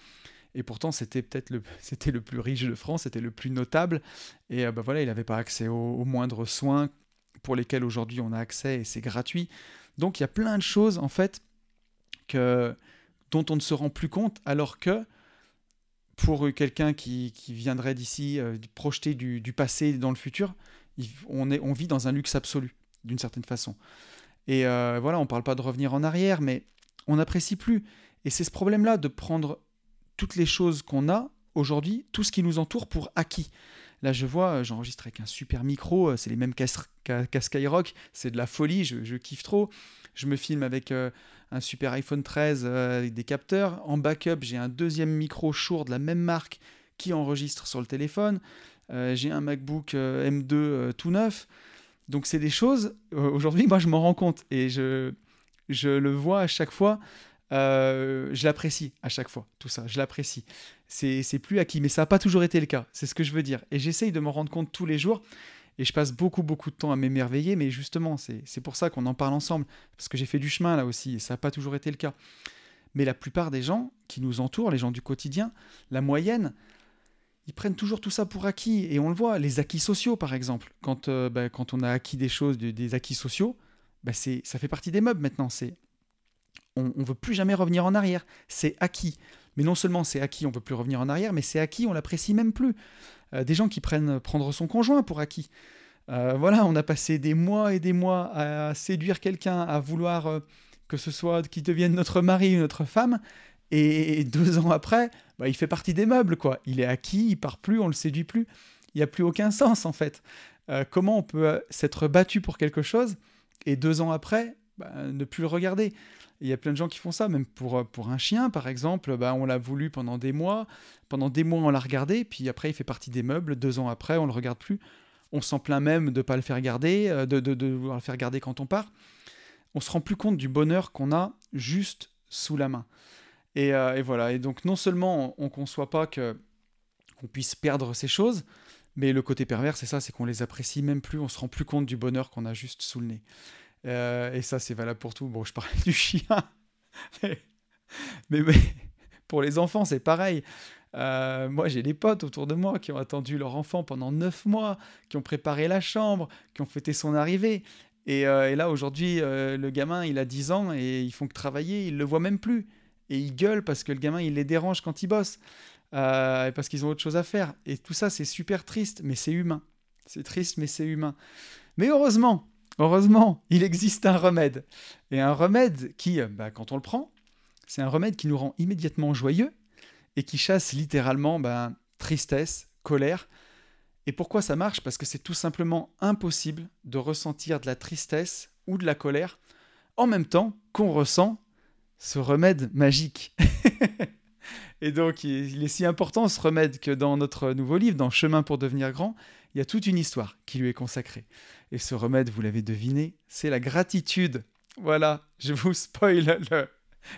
Et pourtant, c'était peut-être le, le plus riche de France, c'était le plus notable. Et bah, voilà, il n'avait pas accès aux, aux, moindres soins pour lesquels aujourd'hui on a accès et c'est gratuit. Donc il y a plein de choses, en fait, que, dont on ne se rend plus compte, alors que pour quelqu'un qui, viendrait d'ici, euh, projeter du, passé dans le futur, on, est, on vit dans un luxe absolu, d'une certaine façon. Et euh, voilà, on ne parle pas de revenir en arrière, mais on n'apprécie plus. Et c'est ce problème-là de prendre toutes les choses qu'on a aujourd'hui, tout ce qui nous entoure pour acquis. Là, je vois, euh, j'enregistre avec un super micro, c'est les mêmes qu'à Skyrock, c'est de la folie, je, kiffe trop. Je me filme avec un super iPhone 13 euh, avec des capteurs. En backup, j'ai un deuxième micro Shure de la même marque qui enregistre sur le téléphone. Euh, j'ai un MacBook euh, M2 tout neuf. Donc c'est des choses, aujourd'hui, moi je m'en rends compte et je, je le vois à chaque fois. Je l'apprécie à chaque fois, tout ça, je l'apprécie. C'est plus acquis, mais ça n'a pas toujours été le cas, c'est ce que je veux dire. Et j'essaye de m'en rendre compte tous les jours. Et je passe beaucoup, beaucoup de temps à m'émerveiller, mais justement, c'est pour ça qu'on en parle ensemble, parce que j'ai fait du chemin là aussi, et ça n'a pas toujours été le cas. Mais la plupart des gens qui nous entourent, les gens du quotidien, la moyenne, ils prennent toujours tout ça pour acquis. Et on le voit, les acquis sociaux, par exemple. Quand, euh, bah, quand on a acquis des choses, des, acquis sociaux, bah, ça fait partie des meubles maintenant. C'est on ne veut plus jamais revenir en arrière. C'est acquis. Mais non seulement c'est acquis, on ne veut plus revenir en arrière, mais c'est acquis, on l'apprécie même plus. Euh, des gens qui prennent prendre son conjoint pour acquis. Euh, voilà, on a passé des mois et des mois à séduire quelqu'un, à vouloir euh, que ce soit qu'il devienne notre mari ou notre femme, et deux ans après, bah, il fait partie des meubles, quoi. Il est acquis, il part plus, on le séduit plus. Il n'y a plus aucun sens, en fait. comment on peut s'être battu pour quelque chose et deux ans après, bah, ne plus le regarder? Il y a plein de gens qui font ça, même pour, euh, pour un chien, par exemple, bah, on l'a voulu pendant des mois, pendant des mois on l'a regardé, puis après il fait partie des meubles, deux ans après on le regarde plus. On s'en plaint même de ne pas le faire garder, euh, de, de, de, vouloir le faire garder quand on part. On se rend plus compte du bonheur qu'on a juste sous la main. Et, euh, et, voilà, et donc non seulement on ne conçoit pas que qu'on puisse perdre ces choses, Mais le côté pervers, c'est ça, c'est qu'on les apprécie même plus, on se rend plus compte du bonheur qu'on a juste sous le nez. Euh, et ça, c'est valable pour tout. Bon, je parlais du chien, mais, mais, pour les enfants, c'est pareil. Euh, moi, j'ai des potes autour de moi qui ont attendu leur enfant pendant neuf mois, qui ont préparé la chambre, qui ont fêté son arrivée. Et, euh, là, aujourd'hui, le gamin, il a 10 ans et ils font que travailler, ils le voient même plus. Et ils gueulent parce que le gamin, il les dérange quand il bosse. Parce qu'ils ont autre chose à faire. Et tout ça, c'est super triste, mais c'est humain. C'est triste, mais c'est humain. Mais heureusement, heureusement, il existe un remède. Et un remède qui, euh, bah, quand on le prend, c'est un remède qui nous rend immédiatement joyeux et qui chasse littéralement bah, tristesse, colère. Et pourquoi ça marche? Parce que c'est tout simplement impossible de ressentir de la tristesse ou de la colère en même temps qu'on ressent ce remède magique. Et donc, il est si important ce remède que dans notre nouveau livre, dans Chemin pour devenir grand, il y a toute une histoire qui lui est consacrée. Et ce remède, vous l'avez deviné, c'est la gratitude. Voilà, je vous spoil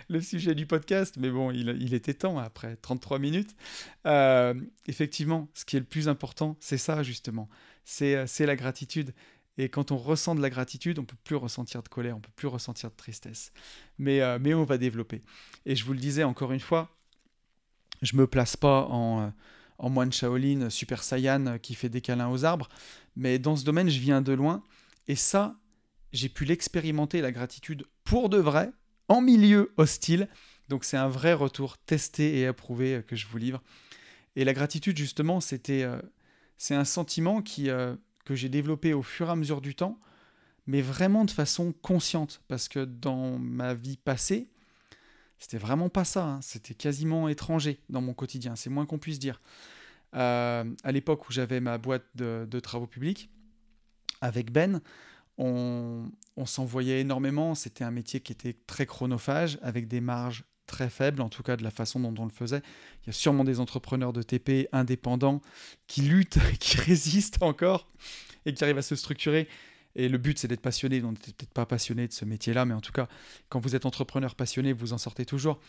le, sujet du podcast, mais bon, il, était temps après 33 minutes. Euh, effectivement, ce qui est le plus important, c'est ça justement, c'est la gratitude. Et quand on ressent de la gratitude, on peut plus ressentir de colère, on peut plus ressentir de tristesse. Mais, euh, on va développer. Et je vous le disais encore une fois, je me place pas en, euh, en moine Shaolin Super Saiyan qui fait des câlins aux arbres, mais dans ce domaine, je viens de loin. Et ça, j'ai pu l'expérimenter, la gratitude, pour de vrai, en milieu hostile. Donc c'est un vrai retour testé et approuvé euh, que je vous livre. Et la gratitude, justement, c'était, euh, c'est un sentiment qui, que j'ai développé au fur et à mesure du temps, mais vraiment de façon consciente, parce que dans ma vie passée, c'était vraiment pas ça. Hein. C'était quasiment étranger dans mon quotidien. C'est moins qu'on puisse dire. Euh, à l'époque où j'avais ma boîte de, travaux publics, avec Ben, on, s'envoyait énormément. C'était un métier qui était très chronophage, avec des marges très faibles, en tout cas de la façon dont on le faisait. Il y a sûrement des entrepreneurs de TP indépendants qui luttent, qui résistent encore et qui arrivent à se structurer et le but, c'est d'être passionné. On n'était peut-être pas passionné de ce métier-là, mais en tout cas, quand vous êtes entrepreneur passionné, vous en sortez toujours.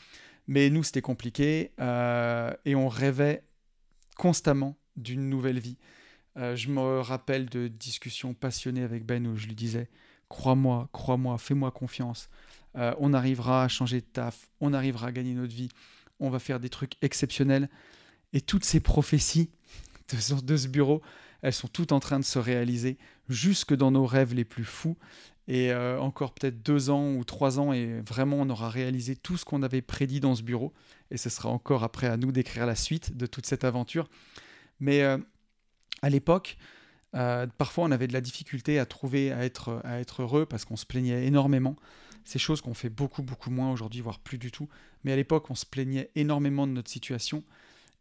Mais nous, c'était compliqué euh, et on rêvait constamment d'une nouvelle vie. Euh, je me rappelle de discussions passionnées avec Ben où je lui disais Crois-moi, crois-moi, fais-moi confiance. Euh, on arrivera à changer de taf, on arrivera à gagner notre vie, on va faire des trucs exceptionnels. Et toutes ces prophéties de ce bureau, elles sont toutes en train de se réaliser jusque dans nos rêves les plus fous. Et euh, encore peut-être deux ans ou trois ans, et vraiment on aura réalisé tout ce qu'on avait prédit dans ce bureau. Et ce sera encore après à nous d'écrire la suite de toute cette aventure. Mais euh, à l'époque, euh, parfois on avait de la difficulté à trouver, à être, heureux parce qu'on se plaignait énormément. Ces choses qu'on fait beaucoup, beaucoup moins aujourd'hui, voire plus du tout. Mais à l'époque, on se plaignait énormément de notre situation.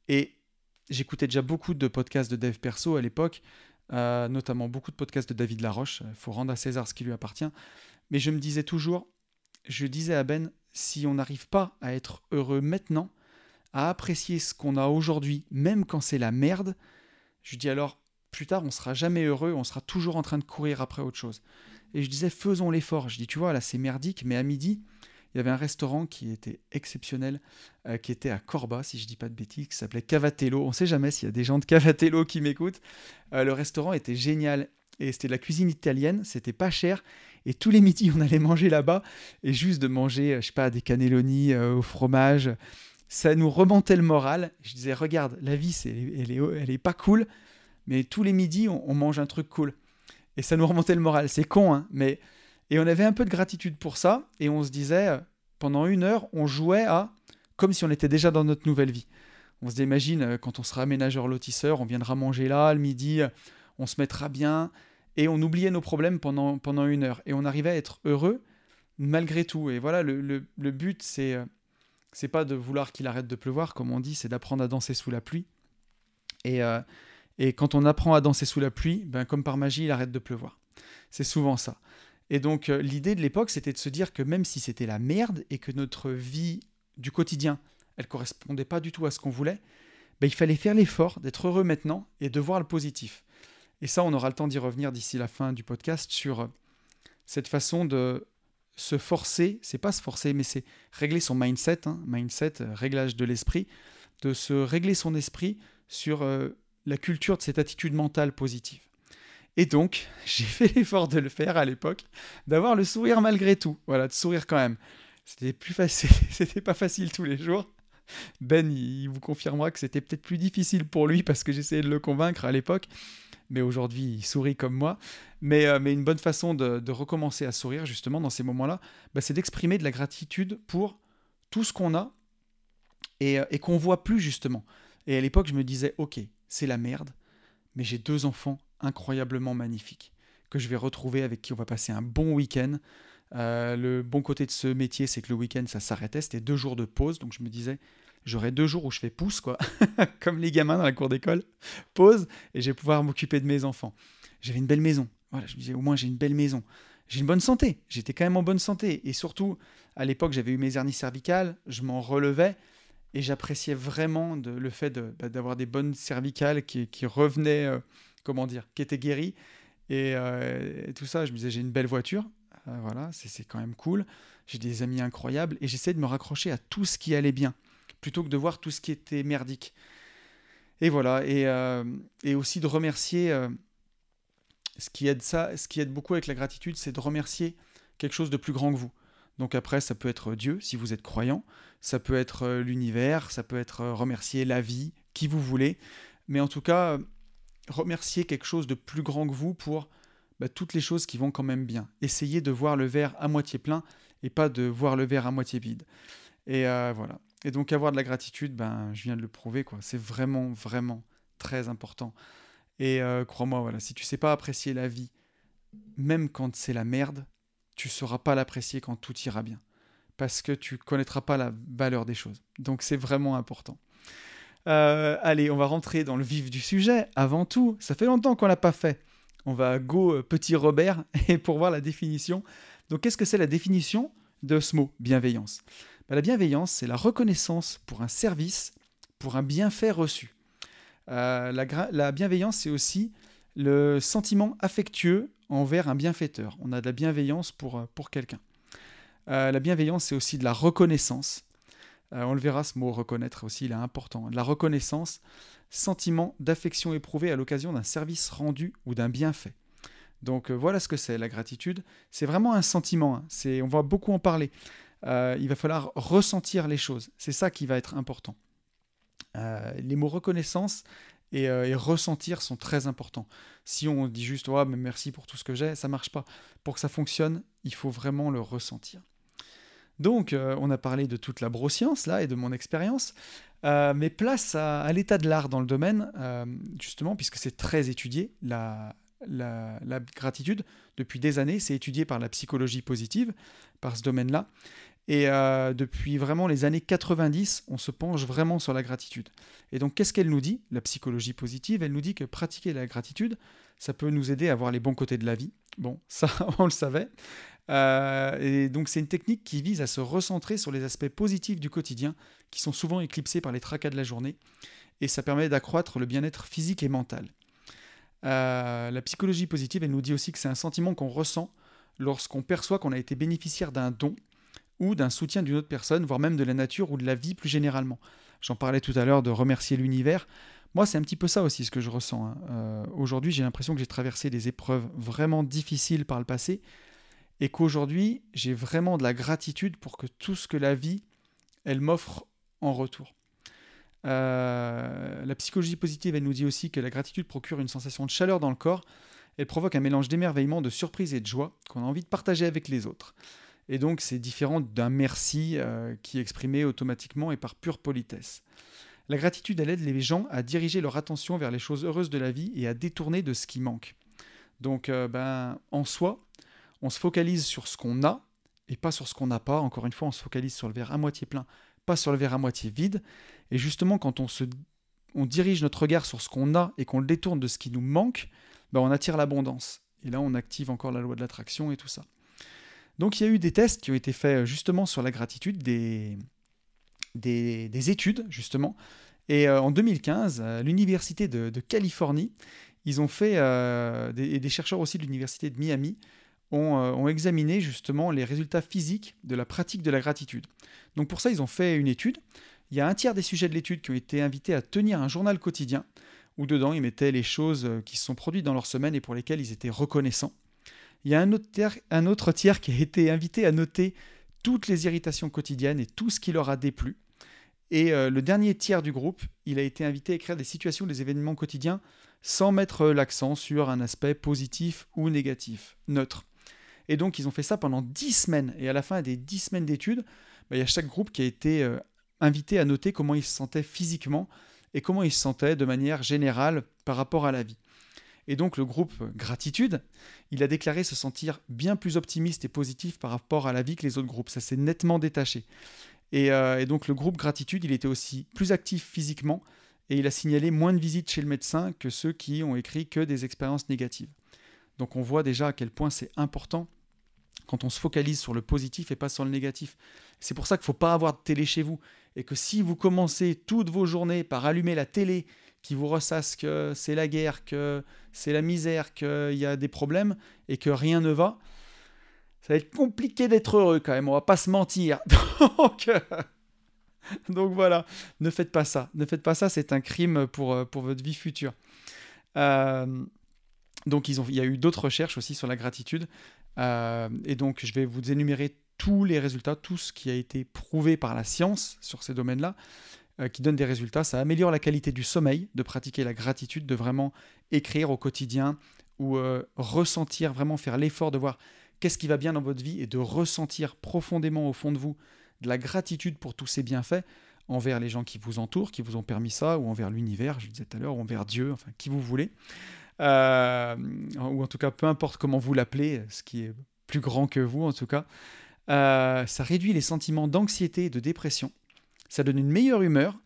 Et j'écoutais déjà beaucoup de podcasts de dev perso à l'époque, euh, notamment beaucoup de podcasts de David Laroche. Il faut rendre à César ce qui lui appartient. Mais je me disais toujours, je disais à Ben, si on n'arrive pas à être heureux maintenant, à apprécier ce qu'on a aujourd'hui, même quand c'est la merde, je dis alors, plus tard, on sera jamais heureux, on sera toujours en train de courir après autre chose. Et je disais, faisons l'effort. Je dis, tu vois, là, c'est merdique, mais à midi, il y avait un restaurant qui était exceptionnel, euh, qui était à Corba, si je dis pas de bêtises, qui s'appelait Cavatello. On ne sait jamais s'il y a des gens de Cavatello qui m'écoutent. Euh, le restaurant était génial et c'était de la cuisine italienne, c'était pas cher. Et tous les midis, on allait manger là-bas et juste de manger, euh, je sais pas, des cannelloni au fromage, ça nous remontait le moral. Je disais, regarde, la vie, c'est, elle, est, elle pas cool, mais tous les midis, on, on mange un truc cool. Et ça nous remontait le moral. C'est con, hein, mais et on avait un peu de gratitude pour ça, et on se disait, euh, pendant une heure, on jouait à comme si on était déjà dans notre nouvelle vie. On se imagine, euh, quand on sera aménageur lotisseur, on viendra manger là, le midi, euh, on se mettra bien, et on oubliait nos problèmes pendant, pendant une heure. Et on arrivait à être heureux malgré tout. Et voilà, le, le, but, c'est c'est pas de vouloir qu'il arrête de pleuvoir, comme on dit, c'est d'apprendre à danser sous la pluie. Et, et quand on apprend à danser sous la pluie, ben, comme par magie, il arrête de pleuvoir. C'est souvent ça. Et donc euh, l'idée de l'époque, c'était de se dire que même si c'était la merde et que notre vie du quotidien, elle correspondait pas du tout à ce qu'on voulait, ben, il fallait faire l'effort d'être heureux maintenant et de voir le positif. Et ça, on aura le temps d'y revenir d'ici la fin du podcast sur euh, cette façon de se forcer, c'est pas se forcer, mais c'est régler son mindset, hein, mindset, euh, réglage de l'esprit, de se régler son esprit sur la culture de cette attitude mentale positive. Et donc, j'ai fait l'effort de le faire à l'époque, d'avoir le sourire malgré tout. Voilà, de sourire quand même. C'était plus facile, c'était pas facile tous les jours. Ben, il vous confirmera que c'était peut-être plus difficile pour lui parce que j'essayais de le convaincre à l'époque. Mais aujourd'hui, il sourit comme moi. Mais, euh, mais une bonne façon de, recommencer à sourire, justement, dans ces moments-là, bah, c'est d'exprimer de la gratitude pour tout ce qu'on a et, euh, et qu'on voit plus, justement. Et à l'époque, je me disais, ok, c'est la merde, mais j'ai deux enfants incroyablement magnifiques que je vais retrouver avec qui on va passer un bon week-end. Euh, le bon côté de ce métier, c'est que le week-end, ça s'arrêtait. C'était deux jours de pause. Donc je me disais, j'aurai deux jours où je fais pouce, quoi. Comme les gamins dans la cour d'école. Pause, et je vais pouvoir m'occuper de mes enfants. J'avais une belle maison. Voilà, je me disais, au moins, j'ai une belle maison. J'ai une bonne santé. J'étais quand même en bonne santé. Et surtout, à l'époque, j'avais eu mes hernies cervicales. Je m'en relevais. Et j'appréciais vraiment le fait bah, d'avoir des bonnes cervicales qui, qui revenaient, euh, comment dire, qui étaient guéries. Euh, et, tout ça, je me disais, j'ai une belle voiture. Euh, voilà, c'est quand même cool. J'ai des amis incroyables. Et j'essaie de me raccrocher à tout ce qui allait bien, plutôt que de voir tout ce qui était merdique. Et voilà, et, et aussi de remercier. ce, qui aide ça, ce qui aide beaucoup avec la gratitude, c'est de remercier quelque chose de plus grand que vous. Donc après, ça peut être Dieu, si vous êtes croyant, ça peut être euh, l'univers, ça peut être euh, remercier la vie, qui vous voulez, mais en tout cas, euh, remercier quelque chose de plus grand que vous pour bah, toutes les choses qui vont quand même bien. Essayez de voir le verre à moitié plein et pas de voir le verre à moitié vide. Et voilà. Et donc avoir de la gratitude, ben, je viens de le prouver, quoi. C'est vraiment, vraiment très important. Et crois-moi, voilà, si tu sais pas apprécier la vie, même quand c'est la merde, tu sauras pas l'apprécier quand tout ira bien. Parce que tu connaîtras pas la valeur des choses. Donc c'est vraiment important. Euh, allez, on va rentrer dans le vif du sujet. Avant tout, ça fait longtemps qu'on l'a pas fait. On va go euh, petit Robert et pour voir la définition. Donc qu'est-ce que c'est la définition de ce mot bienveillance? Ben, La bienveillance, c'est la reconnaissance pour un service, pour un bienfait reçu. Euh, la, la, bienveillance, c'est aussi le sentiment affectueux envers un bienfaiteur. On a de la bienveillance pour, pour quelqu'un. La bienveillance, c'est aussi de la reconnaissance. Euh, on le verra, ce mot reconnaître aussi, il est important. La reconnaissance, sentiment d'affection éprouvé à l'occasion d'un service rendu ou d'un bienfait. Donc voilà ce que c'est la gratitude. C'est vraiment un sentiment. Hein. On va beaucoup en parler. il va falloir ressentir les choses. C'est ça qui va être important. les mots reconnaissance euh, et, ressentir sont très importants. Si on dit juste mais merci pour tout ce que j'ai, ça marche pas. Pour que ça fonctionne, il faut vraiment le ressentir. Donc, euh, on a parlé de toute la broscience là et de mon expérience, euh, mais place à, l'état de l'art dans le domaine, justement, puisque c'est très étudié, la, gratitude, depuis des années, c'est étudié par la psychologie positive, par ce domaine-là. Et euh, depuis vraiment les années 90, on se penche vraiment sur la gratitude. Et donc, qu'est-ce qu'elle nous dit La psychologie positive, elle nous dit que pratiquer la gratitude, ça peut nous aider à voir les bons côtés de la vie. Bon, ça, on le savait. Euh, et donc, c'est une technique qui vise à se recentrer sur les aspects positifs du quotidien, qui sont souvent éclipsés par les tracas de la journée. Et ça permet d'accroître le bien-être physique et mental. Euh, la psychologie positive, elle nous dit aussi que c'est un sentiment qu'on ressent lorsqu'on perçoit qu'on a été bénéficiaire d'un don ou d'un soutien d'une autre personne, voire même de la nature ou de la vie plus généralement. J'en parlais tout à l'heure de remercier l'univers. Moi, c'est un petit peu ça aussi ce que je ressens. Hein. Euh, aujourd'hui, j'ai l'impression que j'ai traversé des épreuves vraiment difficiles par le passé et qu'aujourd'hui, j'ai vraiment de la gratitude pour que tout ce que la vie, elle m'offre en retour. Euh, la psychologie positive, elle nous dit aussi que la gratitude procure une sensation de chaleur dans le corps. Elle provoque un mélange d'émerveillement, de surprise et de joie qu'on a envie de partager avec les autres. Et donc c'est différent d'un merci euh, qui est exprimé automatiquement et par pure politesse. La gratitude, elle aide les gens à diriger leur attention vers les choses heureuses de la vie et à détourner de ce qui manque. Donc euh, ben, en soi, on se focalise sur ce qu'on a et pas sur ce qu'on n'a pas. Encore une fois, on se focalise sur le verre à moitié plein, pas sur le verre à moitié vide. Et justement, quand on, dirige notre regard sur ce qu'on a et qu'on le détourne de ce qui nous manque, ben, on attire l'abondance. Et là, on active encore la loi de l'attraction et tout ça. Donc il y a eu des tests qui ont été faits euh, justement sur la gratitude, des, des, études justement. Et euh, en 2015, à l'Université de, Californie, ils ont fait, euh, et des chercheurs aussi de l'Université de Miami, ont, examiné justement les résultats physiques de la pratique de la gratitude. Donc pour ça, ils ont fait une étude. Il y a un tiers des sujets de l'étude qui ont été invités à tenir un journal quotidien où dedans ils mettaient les choses euh, qui se sont produites dans leur semaine et pour lesquelles ils étaient reconnaissants. Il y a un autre, tiers, qui a été invité à noter toutes les irritations quotidiennes et tout ce qui leur a déplu. Et euh, le dernier tiers du groupe, il a été invité à écrire des situations, des événements quotidiens sans mettre l'accent sur un aspect positif ou négatif, neutre. Et donc ils ont fait ça pendant 10 semaines. Et à la fin des 10 semaines d'études, bah, il y a chaque groupe qui a été euh, invité à noter comment il se sentait physiquement et comment il se sentait de manière générale par rapport à la vie. Et donc le groupe Gratitude, il a déclaré se sentir bien plus optimiste et positif par rapport à la vie que les autres groupes. Ça s'est nettement détaché. Euh, et, donc le groupe Gratitude, il était aussi plus actif physiquement et il a signalé moins de visites chez le médecin que ceux qui ont écrit que des expériences négatives. Donc on voit déjà à quel point c'est important quand on se focalise sur le positif et pas sur le négatif. C'est pour ça qu'il ne faut pas avoir de télé chez vous et que si vous commencez toutes vos journées par allumer la télé qui vous ressasse que c'est la guerre, que c'est la misère, qu'il y a des problèmes et que rien ne va, ça va être compliqué d'être heureux quand même, on va pas se mentir. Donc, euh, donc voilà, ne faites pas ça. Ne faites pas ça, c'est un crime pour, euh, pour votre vie future. Euh, donc ils ont, il y a eu d'autres recherches aussi sur la gratitude. et donc je vais vous énumérer tous les résultats, tout ce qui a été prouvé par la science sur ces domaines-là, qui donne des résultats. Ça améliore la qualité du sommeil, de pratiquer la gratitude, de vraiment écrire au quotidien ou ressentir, vraiment faire l'effort de voir qu'est-ce qui va bien dans votre vie et de ressentir profondément au fond de vous de la gratitude pour tous ces bienfaits envers les gens qui vous entourent, qui vous ont permis ça, ou envers l'univers, je disais tout à l'heure, ou envers Dieu, enfin qui vous voulez. Euh, ou en tout cas, peu importe comment vous l'appelez, ce qui est plus grand que vous en tout cas. Euh, ça réduit les sentiments d'anxiété et de dépression. Ça donne une meilleure humeur.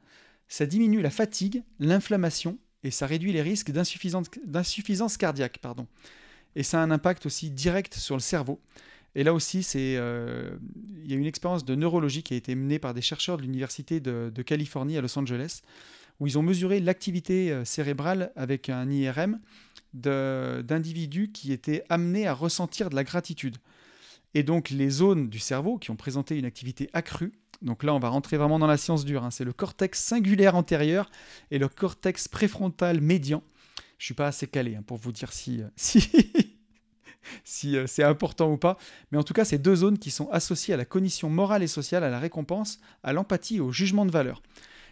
Ça diminue la fatigue, l'inflammation et ça réduit les risques d'insuffisance cardiaque. Pardon et ça a un impact aussi direct sur le cerveau. Et là aussi, euh, il y a une expérience de neurologie qui a été menée par des chercheurs de l'Université de, Californie à Los Angeles, où ils ont mesuré l'activité euh, cérébrale avec un IRM d'individus qui étaient amenés à ressentir de la gratitude. Et donc les zones du cerveau qui ont présenté une activité accrue, donc là on va rentrer vraiment dans la science dure, hein, c'est le cortex singulaire antérieur et le cortex préfrontal médian. Je suis pas assez calé hein, pour vous dire si, euh, si, si euh, c'est important ou pas. Mais en tout cas, c'est deux zones qui sont associées à la cognition morale et sociale, à la récompense, à l'empathie et au jugement de valeur.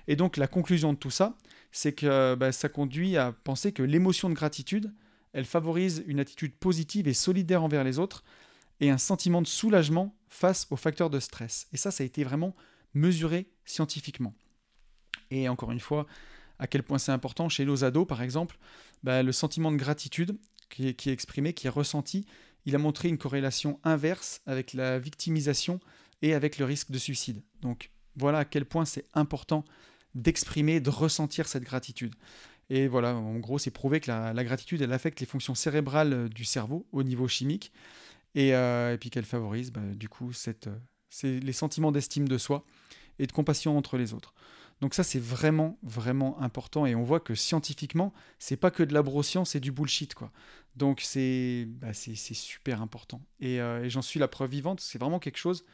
Et donc la conclusion de tout ça, c'est que bah, ça conduit à penser que l'émotion de gratitude, elle favorise une attitude positive et solidaire envers les autres et un sentiment de soulagement face aux facteurs de stress. Et ça, ça a été vraiment mesuré scientifiquement. Et encore une fois, à quel point c'est important. Chez nos ados, par exemple, bah, le sentiment de gratitude qui est, exprimé, qui est ressenti, il a montré une corrélation inverse avec la victimisation et avec le risque de suicide. Donc voilà à quel point c'est important d'exprimer, de ressentir cette gratitude. Et voilà, en gros, c'est prouvé que la, gratitude, elle affecte les fonctions cérébrales du cerveau au niveau chimique, et, euh, puis qu'elle favorise, bah, du coup, cette, les sentiments d'estime de soi et de compassion entre les autres. Donc ça, c'est vraiment, vraiment important. Et on voit que scientifiquement, c'est pas que de la broscience, c'est du bullshit, quoi. Donc c'est bah, super important. Euh, et, j'en suis la preuve vivante. C'est vraiment quelque chose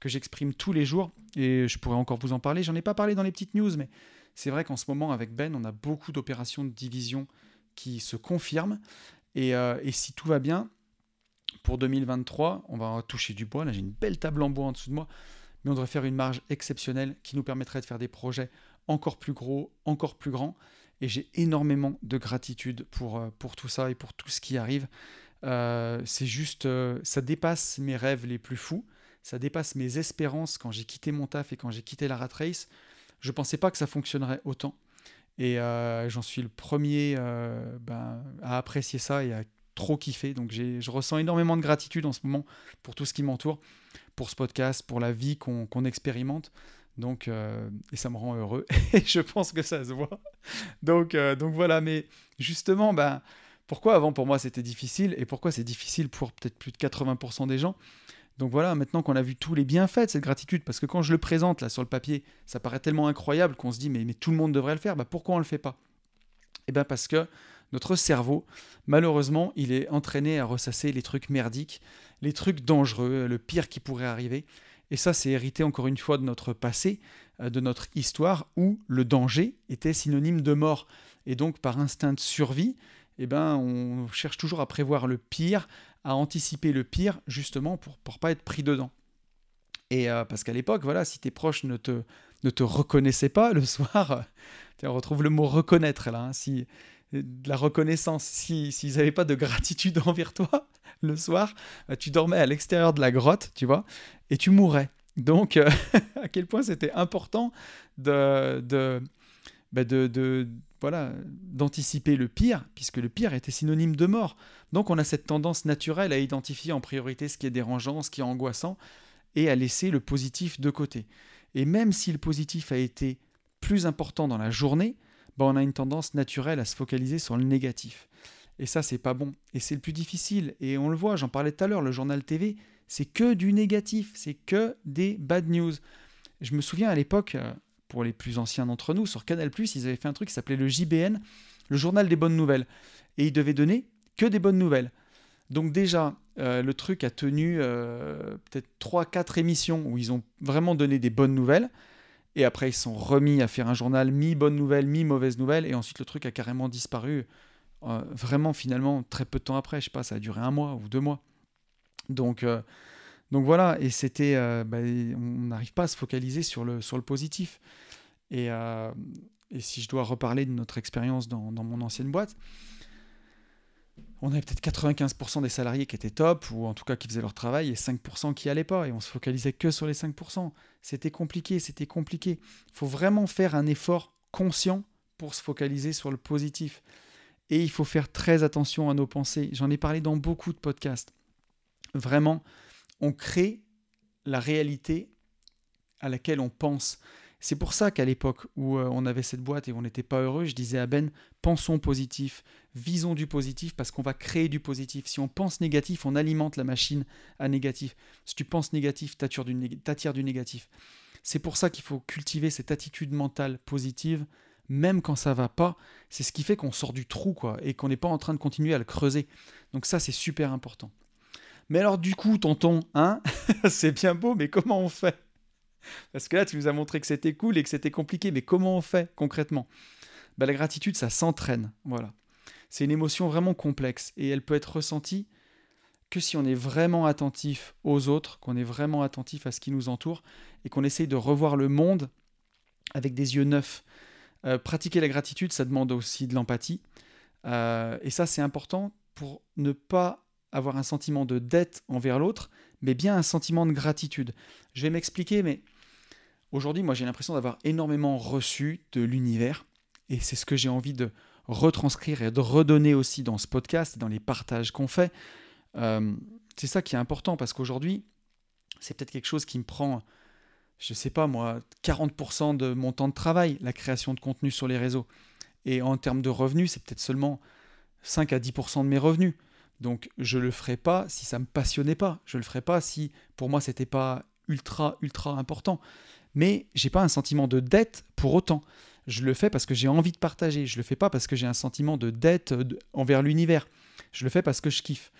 que j'exprime tous les jours. Et je pourrais encore vous en parler. J'en ai pas parlé dans les petites news, mais c'est vrai qu'en ce moment, avec Ben, on a beaucoup d'opérations de division qui se confirment. Et, euh, et si tout va bien, pour 2023, on va toucher du bois. Là, j'ai une belle table en bois en dessous de moi mais on devrait faire une marge exceptionnelle qui nous permettrait de faire des projets encore plus gros, encore plus grands. Et j'ai énormément de gratitude pour, euh, pour tout ça et pour tout ce qui arrive. Euh, c'est juste, euh, ça dépasse mes rêves les plus fous, ça dépasse mes espérances quand j'ai quitté mon taf et quand j'ai quitté la rat race. Je ne pensais pas que ça fonctionnerait autant. Et j'en suis le premier ben, à apprécier ça et à trop kiffer. Donc je ressens énormément de gratitude en ce moment pour tout ce qui m'entoure pour ce podcast, pour la vie qu'on expérimente. Donc, euh, et ça me rend heureux. Et je pense que ça se voit. Donc, euh, donc voilà. Mais justement, ben, pourquoi avant pour moi c'était difficile et pourquoi c'est difficile pour peut-être plus de 80% des gens? Donc voilà, maintenant qu'on a vu tous les bienfaits de cette gratitude, parce que quand je le présente là sur le papier, ça paraît tellement incroyable qu'on se dit mais, mais tout le monde devrait le faire, bah pourquoi on ne le fait pas? Eh bien parce que notre cerveau, malheureusement, il est entraîné à ressasser les trucs merdiques, les trucs dangereux, le pire qui pourrait arriver. Et ça, c'est hérité encore une fois de notre passé, euh, de notre histoire, où le danger était synonyme de mort. Et donc, par instinct de survie, eh ben, on cherche toujours à prévoir le pire, à anticiper le pire, justement pour ne pas être pris dedans. Et euh, parce qu'à l'époque, voilà, si tes proches ne te, ne te reconnaissaient pas le soir, on retrouve le mot reconnaître là, hein, de la reconnaissance, s'ils si, n'avaient pas de gratitude envers toi le soir, bah, tu dormais à l'extérieur de la grotte, tu vois, et tu mourrais. Donc, euh, à quel point c'était important de, de, bah, de, de voilà, d'anticiper le pire, puisque le pire était synonyme de mort. Donc on a cette tendance naturelle à identifier en priorité ce qui est dérangeant, ce qui est angoissant, et à laisser le positif de côté. Et même si le positif a été plus important dans la journée, bah, on a une tendance naturelle à se focaliser sur le négatif. Et ça, c'est pas bon. Et c'est le plus difficile. Et on le voit, j'en parlais tout à l'heure, le journal TV, c'est que du négatif, c'est que des bad news. Je me souviens à l'époque, euh, pour les plus anciens d'entre nous, sur Canal, ils avaient fait un truc qui s'appelait le JBN, le journal des bonnes nouvelles. Et ils devaient donner que des bonnes nouvelles. Donc déjà, euh, le truc a tenu euh, peut-être 3-4 émissions où ils ont vraiment donné des bonnes nouvelles. Et après, ils sont remis à faire un journal mi-bonne nouvelle, mi-mauvaise nouvelle. Et ensuite, le truc a carrément disparu. Euh, vraiment, finalement, très peu de temps après. Je sais pas, ça a duré un mois ou deux mois. Donc, donc voilà. Et c'était. Bah, on n'arrive pas à se focaliser sur le, sur le positif. Et, et si je dois reparler de notre expérience dans, dans mon ancienne boîte, on avait peut-être 95% des salariés qui étaient top, ou en tout cas qui faisaient leur travail, et 5% qui allaient pas, et on se focalisait que sur les 5%. C'était compliqué, c'était compliqué. Il faut vraiment faire un effort conscient pour se focaliser sur le positif. Et il faut faire très attention à nos pensées. J'en ai parlé dans beaucoup de podcasts. Vraiment, on crée la réalité à laquelle on pense. C'est pour ça qu'à l'époque où euh, on avait cette boîte et on n'était pas heureux, je disais à Ben, pensons positif, visons du positif parce qu'on va créer du positif. Si on pense négatif, on alimente la machine à négatif. Si tu penses négatif, t'attires du, négatif. C'est pour ça qu'il faut cultiver cette attitude mentale positive, même quand ça va pas. C'est ce qui fait qu'on sort du trou, quoi, et qu'on n'est pas en train de continuer à le creuser. Donc ça, c'est super important. Mais alors du coup, tonton, hein, c'est bien beau, mais comment on fait? Parce que là, tu nous as montré que c'était cool et que c'était compliqué, mais comment on fait concrètement? Bah, La gratitude, ça s'entraîne. Voilà. C'est une émotion vraiment complexe et elle peut être ressentie que si on est vraiment attentif aux autres, qu'on est vraiment attentif à ce qui nous entoure et qu'on essaye de revoir le monde avec des yeux neufs. Euh, pratiquer la gratitude, ça demande aussi de l'empathie. Euh, et ça, c'est important pour ne pas avoir un sentiment de dette envers l'autre, mais bien un sentiment de gratitude. Je vais m'expliquer, mais Aujourd'hui, moi, j'ai l'impression d'avoir énormément reçu de l'univers, et c'est ce que j'ai envie de retranscrire et de redonner aussi dans ce podcast, dans les partages qu'on fait. Euh, c'est ça qui est important, parce qu'aujourd'hui, c'est peut-être quelque chose qui me prend, je ne sais pas moi, 40% de mon temps de travail, la création de contenu sur les réseaux. Et en termes de revenus, c'est peut-être seulement 5 à 10% de mes revenus. Donc je ne le ferai pas si ça ne me passionnait pas. Je ne le ferai pas si pour moi c'était pas ultra ultra important mais j'ai pas un sentiment de dette pour autant. Je le fais parce que j'ai envie de partager. Je le fais pas parce que j'ai un sentiment de dette envers l'univers. Je le fais parce que je kiffe.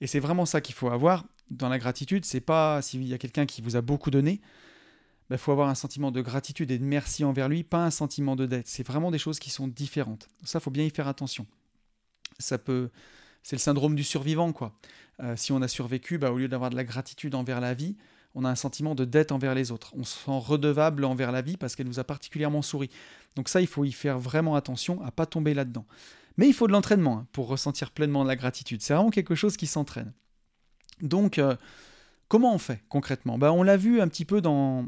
Et c'est vraiment ça qu'il faut avoir dans la gratitude. C'est pas s'il y a quelqu'un qui vous a beaucoup donné, il ben, faut avoir un sentiment de gratitude et de merci envers lui, pas un sentiment de dette. C'est vraiment des choses qui sont différentes. Ça, faut bien y faire attention. Ça peut, c'est le syndrome du survivant, quoi. Euh, si on a survécu, bah, au lieu d'avoir de la gratitude envers la vie, on a un sentiment de dette envers les autres. On se sent redevable envers la vie parce qu'elle nous a particulièrement souri. Donc ça, il faut y faire vraiment attention à pas tomber là-dedans. Mais il faut de l'entraînement hein, pour ressentir pleinement de la gratitude. C'est vraiment quelque chose qui s'entraîne. Donc, euh, comment on fait concrètement? Ben, On l'a vu un petit peu dans,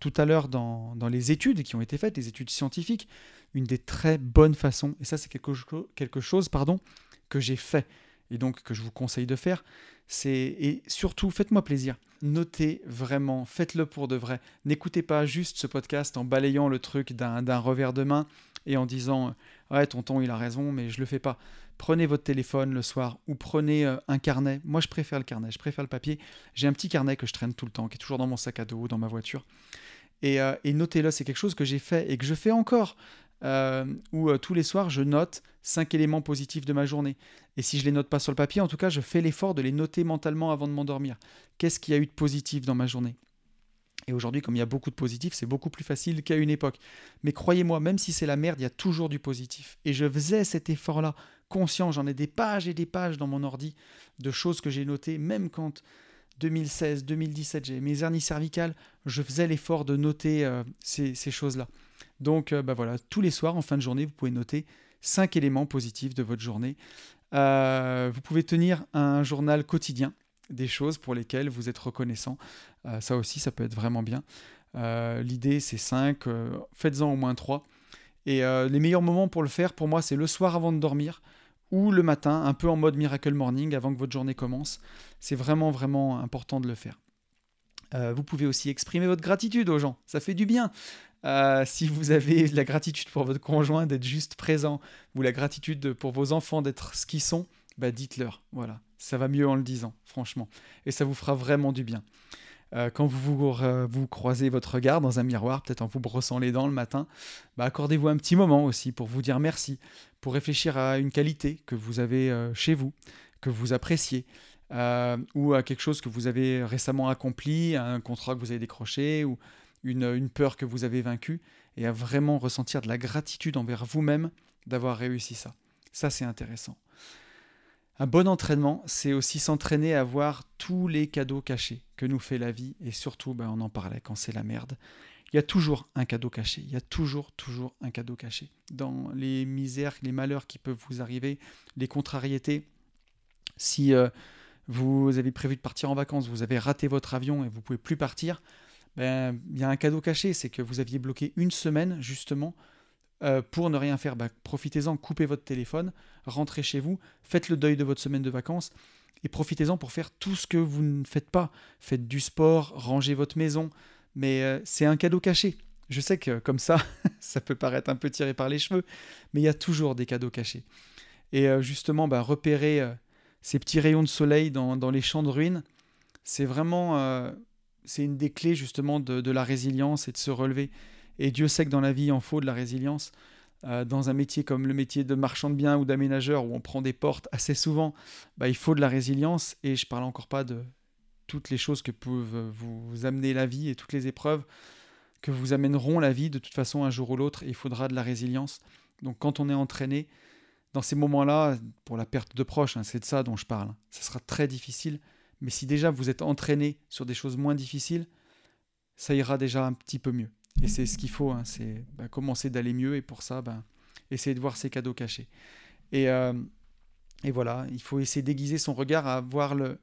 tout à l'heure dans, dans, les études qui ont été faites, les études scientifiques. Une des très bonnes façons, et ça c'est quelque, quelque chose pardon, que j'ai fait et donc que je vous conseille de faire, c'est et surtout faites-moi plaisir. Notez vraiment, faites-le pour de vrai. N'écoutez pas juste ce podcast en balayant le truc d'un revers de main et en disant ouais tonton il a raison mais je le fais pas. Prenez votre téléphone le soir ou prenez euh, un carnet. Moi je préfère le carnet, je préfère le papier. J'ai un petit carnet que je traîne tout le temps, qui est toujours dans mon sac à dos, dans ma voiture. Et, euh, et notez-le, c'est quelque chose que j'ai fait et que je fais encore. Euh, où tous les soirs je note cinq éléments positifs de ma journée. Et si je les note pas sur le papier, en tout cas, je fais l'effort de les noter mentalement avant de m'endormir. Qu'est-ce qu'il y a eu de positif dans ma journée? Et aujourd'hui, comme il y a beaucoup de positifs, c'est beaucoup plus facile qu'à une époque. Mais croyez-moi, même si c'est la merde, il y a toujours du positif. Et je faisais cet effort-là, conscient. J'en ai des pages et des pages dans mon ordi de choses que j'ai notées, même quand 2016, 2017, j'ai mes hernies cervicales, je faisais l'effort de noter euh, ces, choses-là. Donc, euh, bah voilà, tous les soirs, en fin de journée, vous pouvez noter cinq éléments positifs de votre journée. Euh, vous pouvez tenir un journal quotidien des choses pour lesquelles vous êtes reconnaissant. Euh, ça aussi, ça peut être vraiment bien. L'idée, c'est 5, euh, faites-en au moins 3. Et les meilleurs moments pour le faire, pour moi, c'est le soir avant de dormir ou le matin, un peu en mode Miracle Morning, avant que votre journée commence. C'est vraiment, vraiment important de le faire. vous pouvez aussi exprimer votre gratitude aux gens, ça fait du bien. Si vous avez la gratitude pour votre conjoint d'être juste présent, ou la gratitude pour vos enfants d'être ce qu'ils sont, bah dites-leur. Voilà, ça va mieux en le disant, franchement. Et ça vous fera vraiment du bien. Euh, quand vous, vous, vous, croisez votre regard dans un miroir, peut-être en vous brossant les dents le matin, bah accordez-vous un petit moment aussi pour vous dire merci, pour réfléchir à une qualité que vous avez euh, chez vous, que vous appréciez, euh, ou à quelque chose que vous avez récemment accompli, un contrat que vous avez décroché, ou une, une peur que vous avez vaincue, et à vraiment ressentir de la gratitude envers vous-même d'avoir réussi ça. Ça, c'est intéressant. Un bon entraînement, c'est aussi s'entraîner à voir tous les cadeaux cachés que nous fait la vie, et surtout, ben, on en parlait quand c'est la merde. Il y a toujours un cadeau caché, il y a toujours, toujours un cadeau caché. Dans les misères, les malheurs qui peuvent vous arriver, les contrariétés, si euh, vous avez prévu de partir en vacances, vous avez raté votre avion et vous pouvez plus partir, ben, il y a un cadeau caché, c'est que vous aviez bloqué une semaine justement euh, pour ne rien faire, bah, profitez-en, coupez votre téléphone, rentrez chez vous, faites le deuil de votre semaine de vacances et profitez-en pour faire tout ce que vous ne faites pas. Faites du sport, rangez votre maison, mais euh, c'est un cadeau caché. Je sais que comme ça, ça peut paraître un peu tiré par les cheveux, mais il y a toujours des cadeaux cachés. Et euh, justement, bah, repérer ces petits rayons de soleil dans, les champs de ruines, c'est vraiment c'est une des clés justement de la résilience et de se relever. Et Dieu sait que dans la vie, il en faut de la résilience. Euh, dans un métier comme le métier de marchand de biens ou d'aménageur, où on prend des portes assez souvent, bah, il faut de la résilience. Et je parle encore pas de toutes les choses que peuvent vous amener la vie et toutes les épreuves que vous amèneront la vie de toute façon un jour ou l'autre. Il faudra de la résilience. Donc quand on est entraîné, dans ces moments-là, pour la perte de proches, hein, c'est de ça dont je parle, ça sera très difficile. Mais si déjà vous êtes entraîné sur des choses moins difficiles, ça ira déjà un petit peu mieux. Et c'est ce qu'il faut, hein, c'est bah, commencer d'aller mieux et pour ça, ben, essayer de voir ses cadeaux cachés. Et, euh, voilà, il faut essayer d'aiguiser son regard à voir le,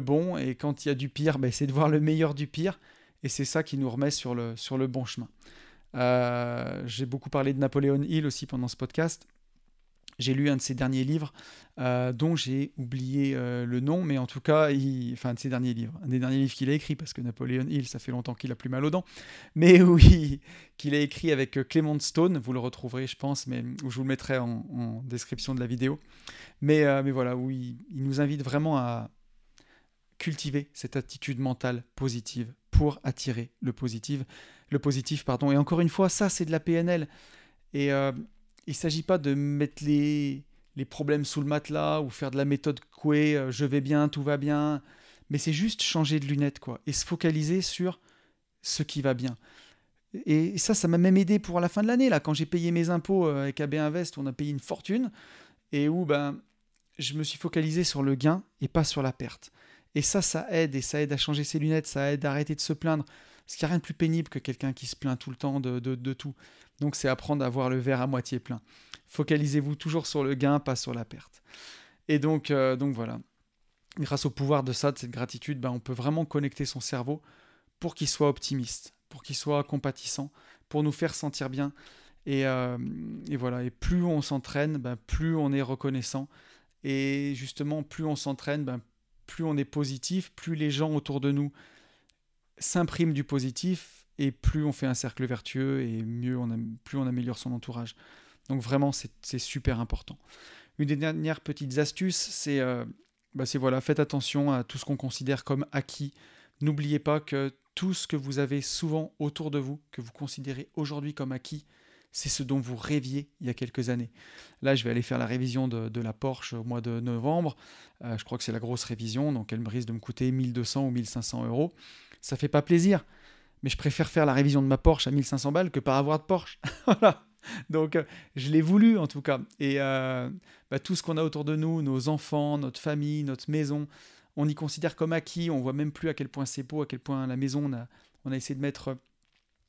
bon et quand il y a du pire, ben, essayer de voir le meilleur du pire. Et c'est ça qui nous remet sur le, sur le bon chemin. Euh, j'ai beaucoup parlé de Napoléon Hill aussi pendant ce podcast. J'ai lu un de ses derniers livres, euh, dont j'ai oublié euh, le nom, mais en tout cas, enfin, de ses derniers livres, un des derniers livres qu'il a écrit, parce que Napoléon Hill, ça fait longtemps qu'il a plus mal aux dents, mais oui, qu'il a écrit avec euh, Clement Stone, vous le retrouverez, je pense, mais je vous le mettrai en, description de la vidéo. Mais, mais voilà, où il, nous invite vraiment à cultiver cette attitude mentale positive pour attirer le positif, le positif, pardon. Et encore une fois, ça, c'est de la PNL. Et il ne s'agit pas de mettre les, problèmes sous le matelas ou faire de la méthode Coué, euh, je vais bien, tout va bien. Mais c'est juste changer de lunettes, quoi, et se focaliser sur ce qui va bien. Et ça, ça m'a même aidé pour la fin de l'année, là, quand j'ai payé mes impôts euh, avec AB Invest, on a payé une fortune, et où ben, je me suis focalisé sur le gain et pas sur la perte. Et ça, ça aide, et ça aide à changer ses lunettes, ça aide à arrêter de se plaindre. Parce qu'il n'y a rien de plus pénible que quelqu'un qui se plaint tout le temps de, tout. Donc c'est apprendre à voir le verre à moitié plein. Focalisez-vous toujours sur le gain, pas sur la perte. Et donc, euh, donc voilà. Grâce au pouvoir de ça, de cette gratitude, ben, on peut vraiment connecter son cerveau pour qu'il soit optimiste, pour qu'il soit compatissant, pour nous faire sentir bien. Et, euh, voilà. Et plus on s'entraîne, ben, plus on est reconnaissant. Et justement, plus on s'entraîne, ben, plus on est positif, plus les gens autour de nous s'impriment du positif et plus on fait un cercle vertueux et mieux on plus on améliore son entourage. Donc vraiment, c'est super important. Une des dernières petites astuces, c'est euh, bah voilà, faites attention à tout ce qu'on considère comme acquis. N'oubliez pas que tout ce que vous avez souvent autour de vous, que vous considérez aujourd'hui comme acquis, c'est ce dont vous rêviez il y a quelques années. Là, je vais aller faire la révision de, la Porsche au mois de novembre. Euh, je crois que c'est la grosse révision, donc elle me risque de me coûter 1200 ou 1500 euros. Ça fait pas plaisir, mais je préfère faire la révision de ma Porsche à 1500 balles que pas avoir de Porsche. voilà. Donc, euh, je l'ai voulu en tout cas. Et euh, bah, tout ce qu'on a autour de nous, nos enfants, notre famille, notre maison, on y considère comme acquis. On voit même plus à quel point c'est beau, à quel point la maison, on a, on a essayé de mettre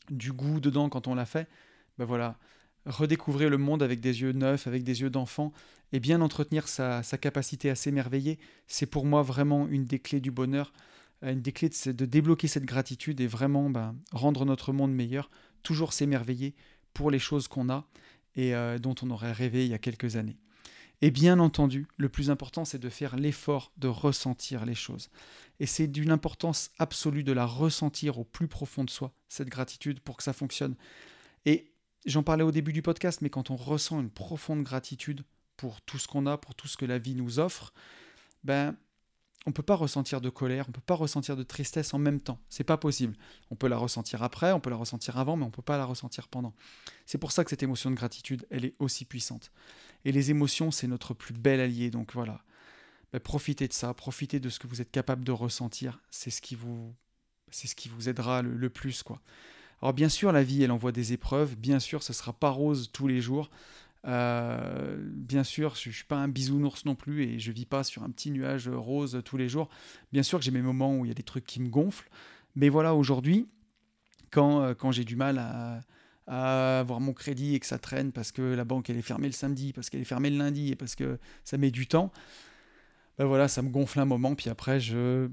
du goût dedans quand on l'a fait. Ben voilà, redécouvrir le monde avec des yeux neufs, avec des yeux d'enfant, et bien entretenir sa, capacité à s'émerveiller, c'est pour moi vraiment une des clés du bonheur, euh, une des clés de, débloquer cette gratitude et vraiment ben, rendre notre monde meilleur, toujours s'émerveiller pour les choses qu'on a et euh, dont on aurait rêvé il y a quelques années. Et bien entendu, le plus important, c'est de faire l'effort de ressentir les choses. Et c'est d'une importance absolue de la ressentir au plus profond de soi, cette gratitude, pour que ça fonctionne. Et j'en parlais au début du podcast, mais quand on ressent une profonde gratitude pour tout ce qu'on a, pour tout ce que la vie nous offre, ben on peut pas ressentir de colère, on peut pas ressentir de tristesse en même temps. C'est pas possible. On peut la ressentir après, on peut la ressentir avant, mais on peut pas la ressentir pendant. C'est pour ça que cette émotion de gratitude, elle est aussi puissante. Et les émotions, c'est notre plus bel allié. Donc voilà, ben, profitez de ça, profitez de ce que vous êtes capable de ressentir. C'est ce qui vous, c'est ce qui vous aidera le, plus, quoi. Alors bien sûr, la vie, elle envoie des épreuves. Bien sûr, ce sera pas rose tous les jours. Euh, bien sûr, je ne suis pas un bisounours non plus et je vis pas sur un petit nuage rose tous les jours. Bien sûr que j'ai mes moments où il y a des trucs qui me gonflent. Mais voilà, aujourd'hui, quand, euh, quand j'ai du mal à, avoir mon crédit et que ça traîne parce que la banque elle est fermée le samedi, parce qu'elle est fermée le lundi et parce que ça met du temps, ben voilà, ça me gonfle un moment. Puis après, je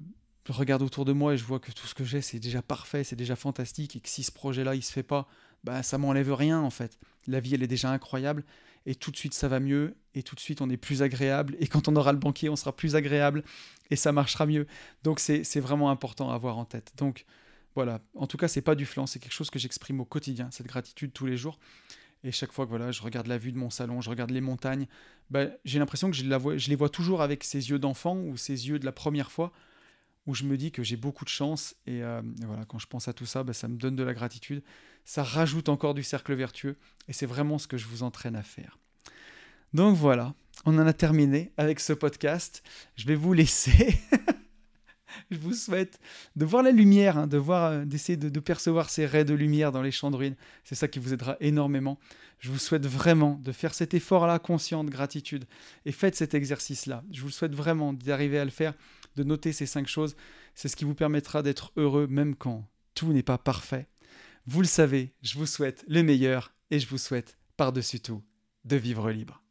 regarde autour de moi et je vois que tout ce que j'ai, c'est déjà parfait, c'est déjà fantastique et que si ce projet-là, il se fait pas, bah, ça m'enlève rien en fait. La vie, elle est déjà incroyable et tout de suite ça va mieux et tout de suite on est plus agréable et quand on aura le banquier, on sera plus agréable et ça marchera mieux. Donc c'est vraiment important à avoir en tête. Donc voilà, en tout cas, c'est pas du flanc, c'est quelque chose que j'exprime au quotidien, cette gratitude tous les jours. Et chaque fois que voilà, je regarde la vue de mon salon, je regarde les montagnes, bah, j'ai l'impression que je, les vois toujours avec ces yeux d'enfant ou ces yeux de la première fois où je me dis que j'ai beaucoup de chance. Et, euh, voilà, quand je pense à tout ça, bah, ça me donne de la gratitude. Ça rajoute encore du cercle vertueux. Et c'est vraiment ce que je vous entraîne à faire. Donc voilà, on en a terminé avec ce podcast. Je vais vous laisser. je vous souhaite de voir la lumière, hein, de voir, euh, d'essayer de, percevoir ces raies de lumière dans les champs de ruines. C'est ça qui vous aidera énormément. Je vous souhaite vraiment de faire cet effort-là conscient de gratitude et faites cet exercice-là. Je vous souhaite vraiment d'arriver à le faire de noter ces cinq choses. C'est ce qui vous permettra d'être heureux même quand tout n'est pas parfait. Vous le savez, je vous souhaite le meilleur et je vous souhaite par-dessus tout de vivre libre.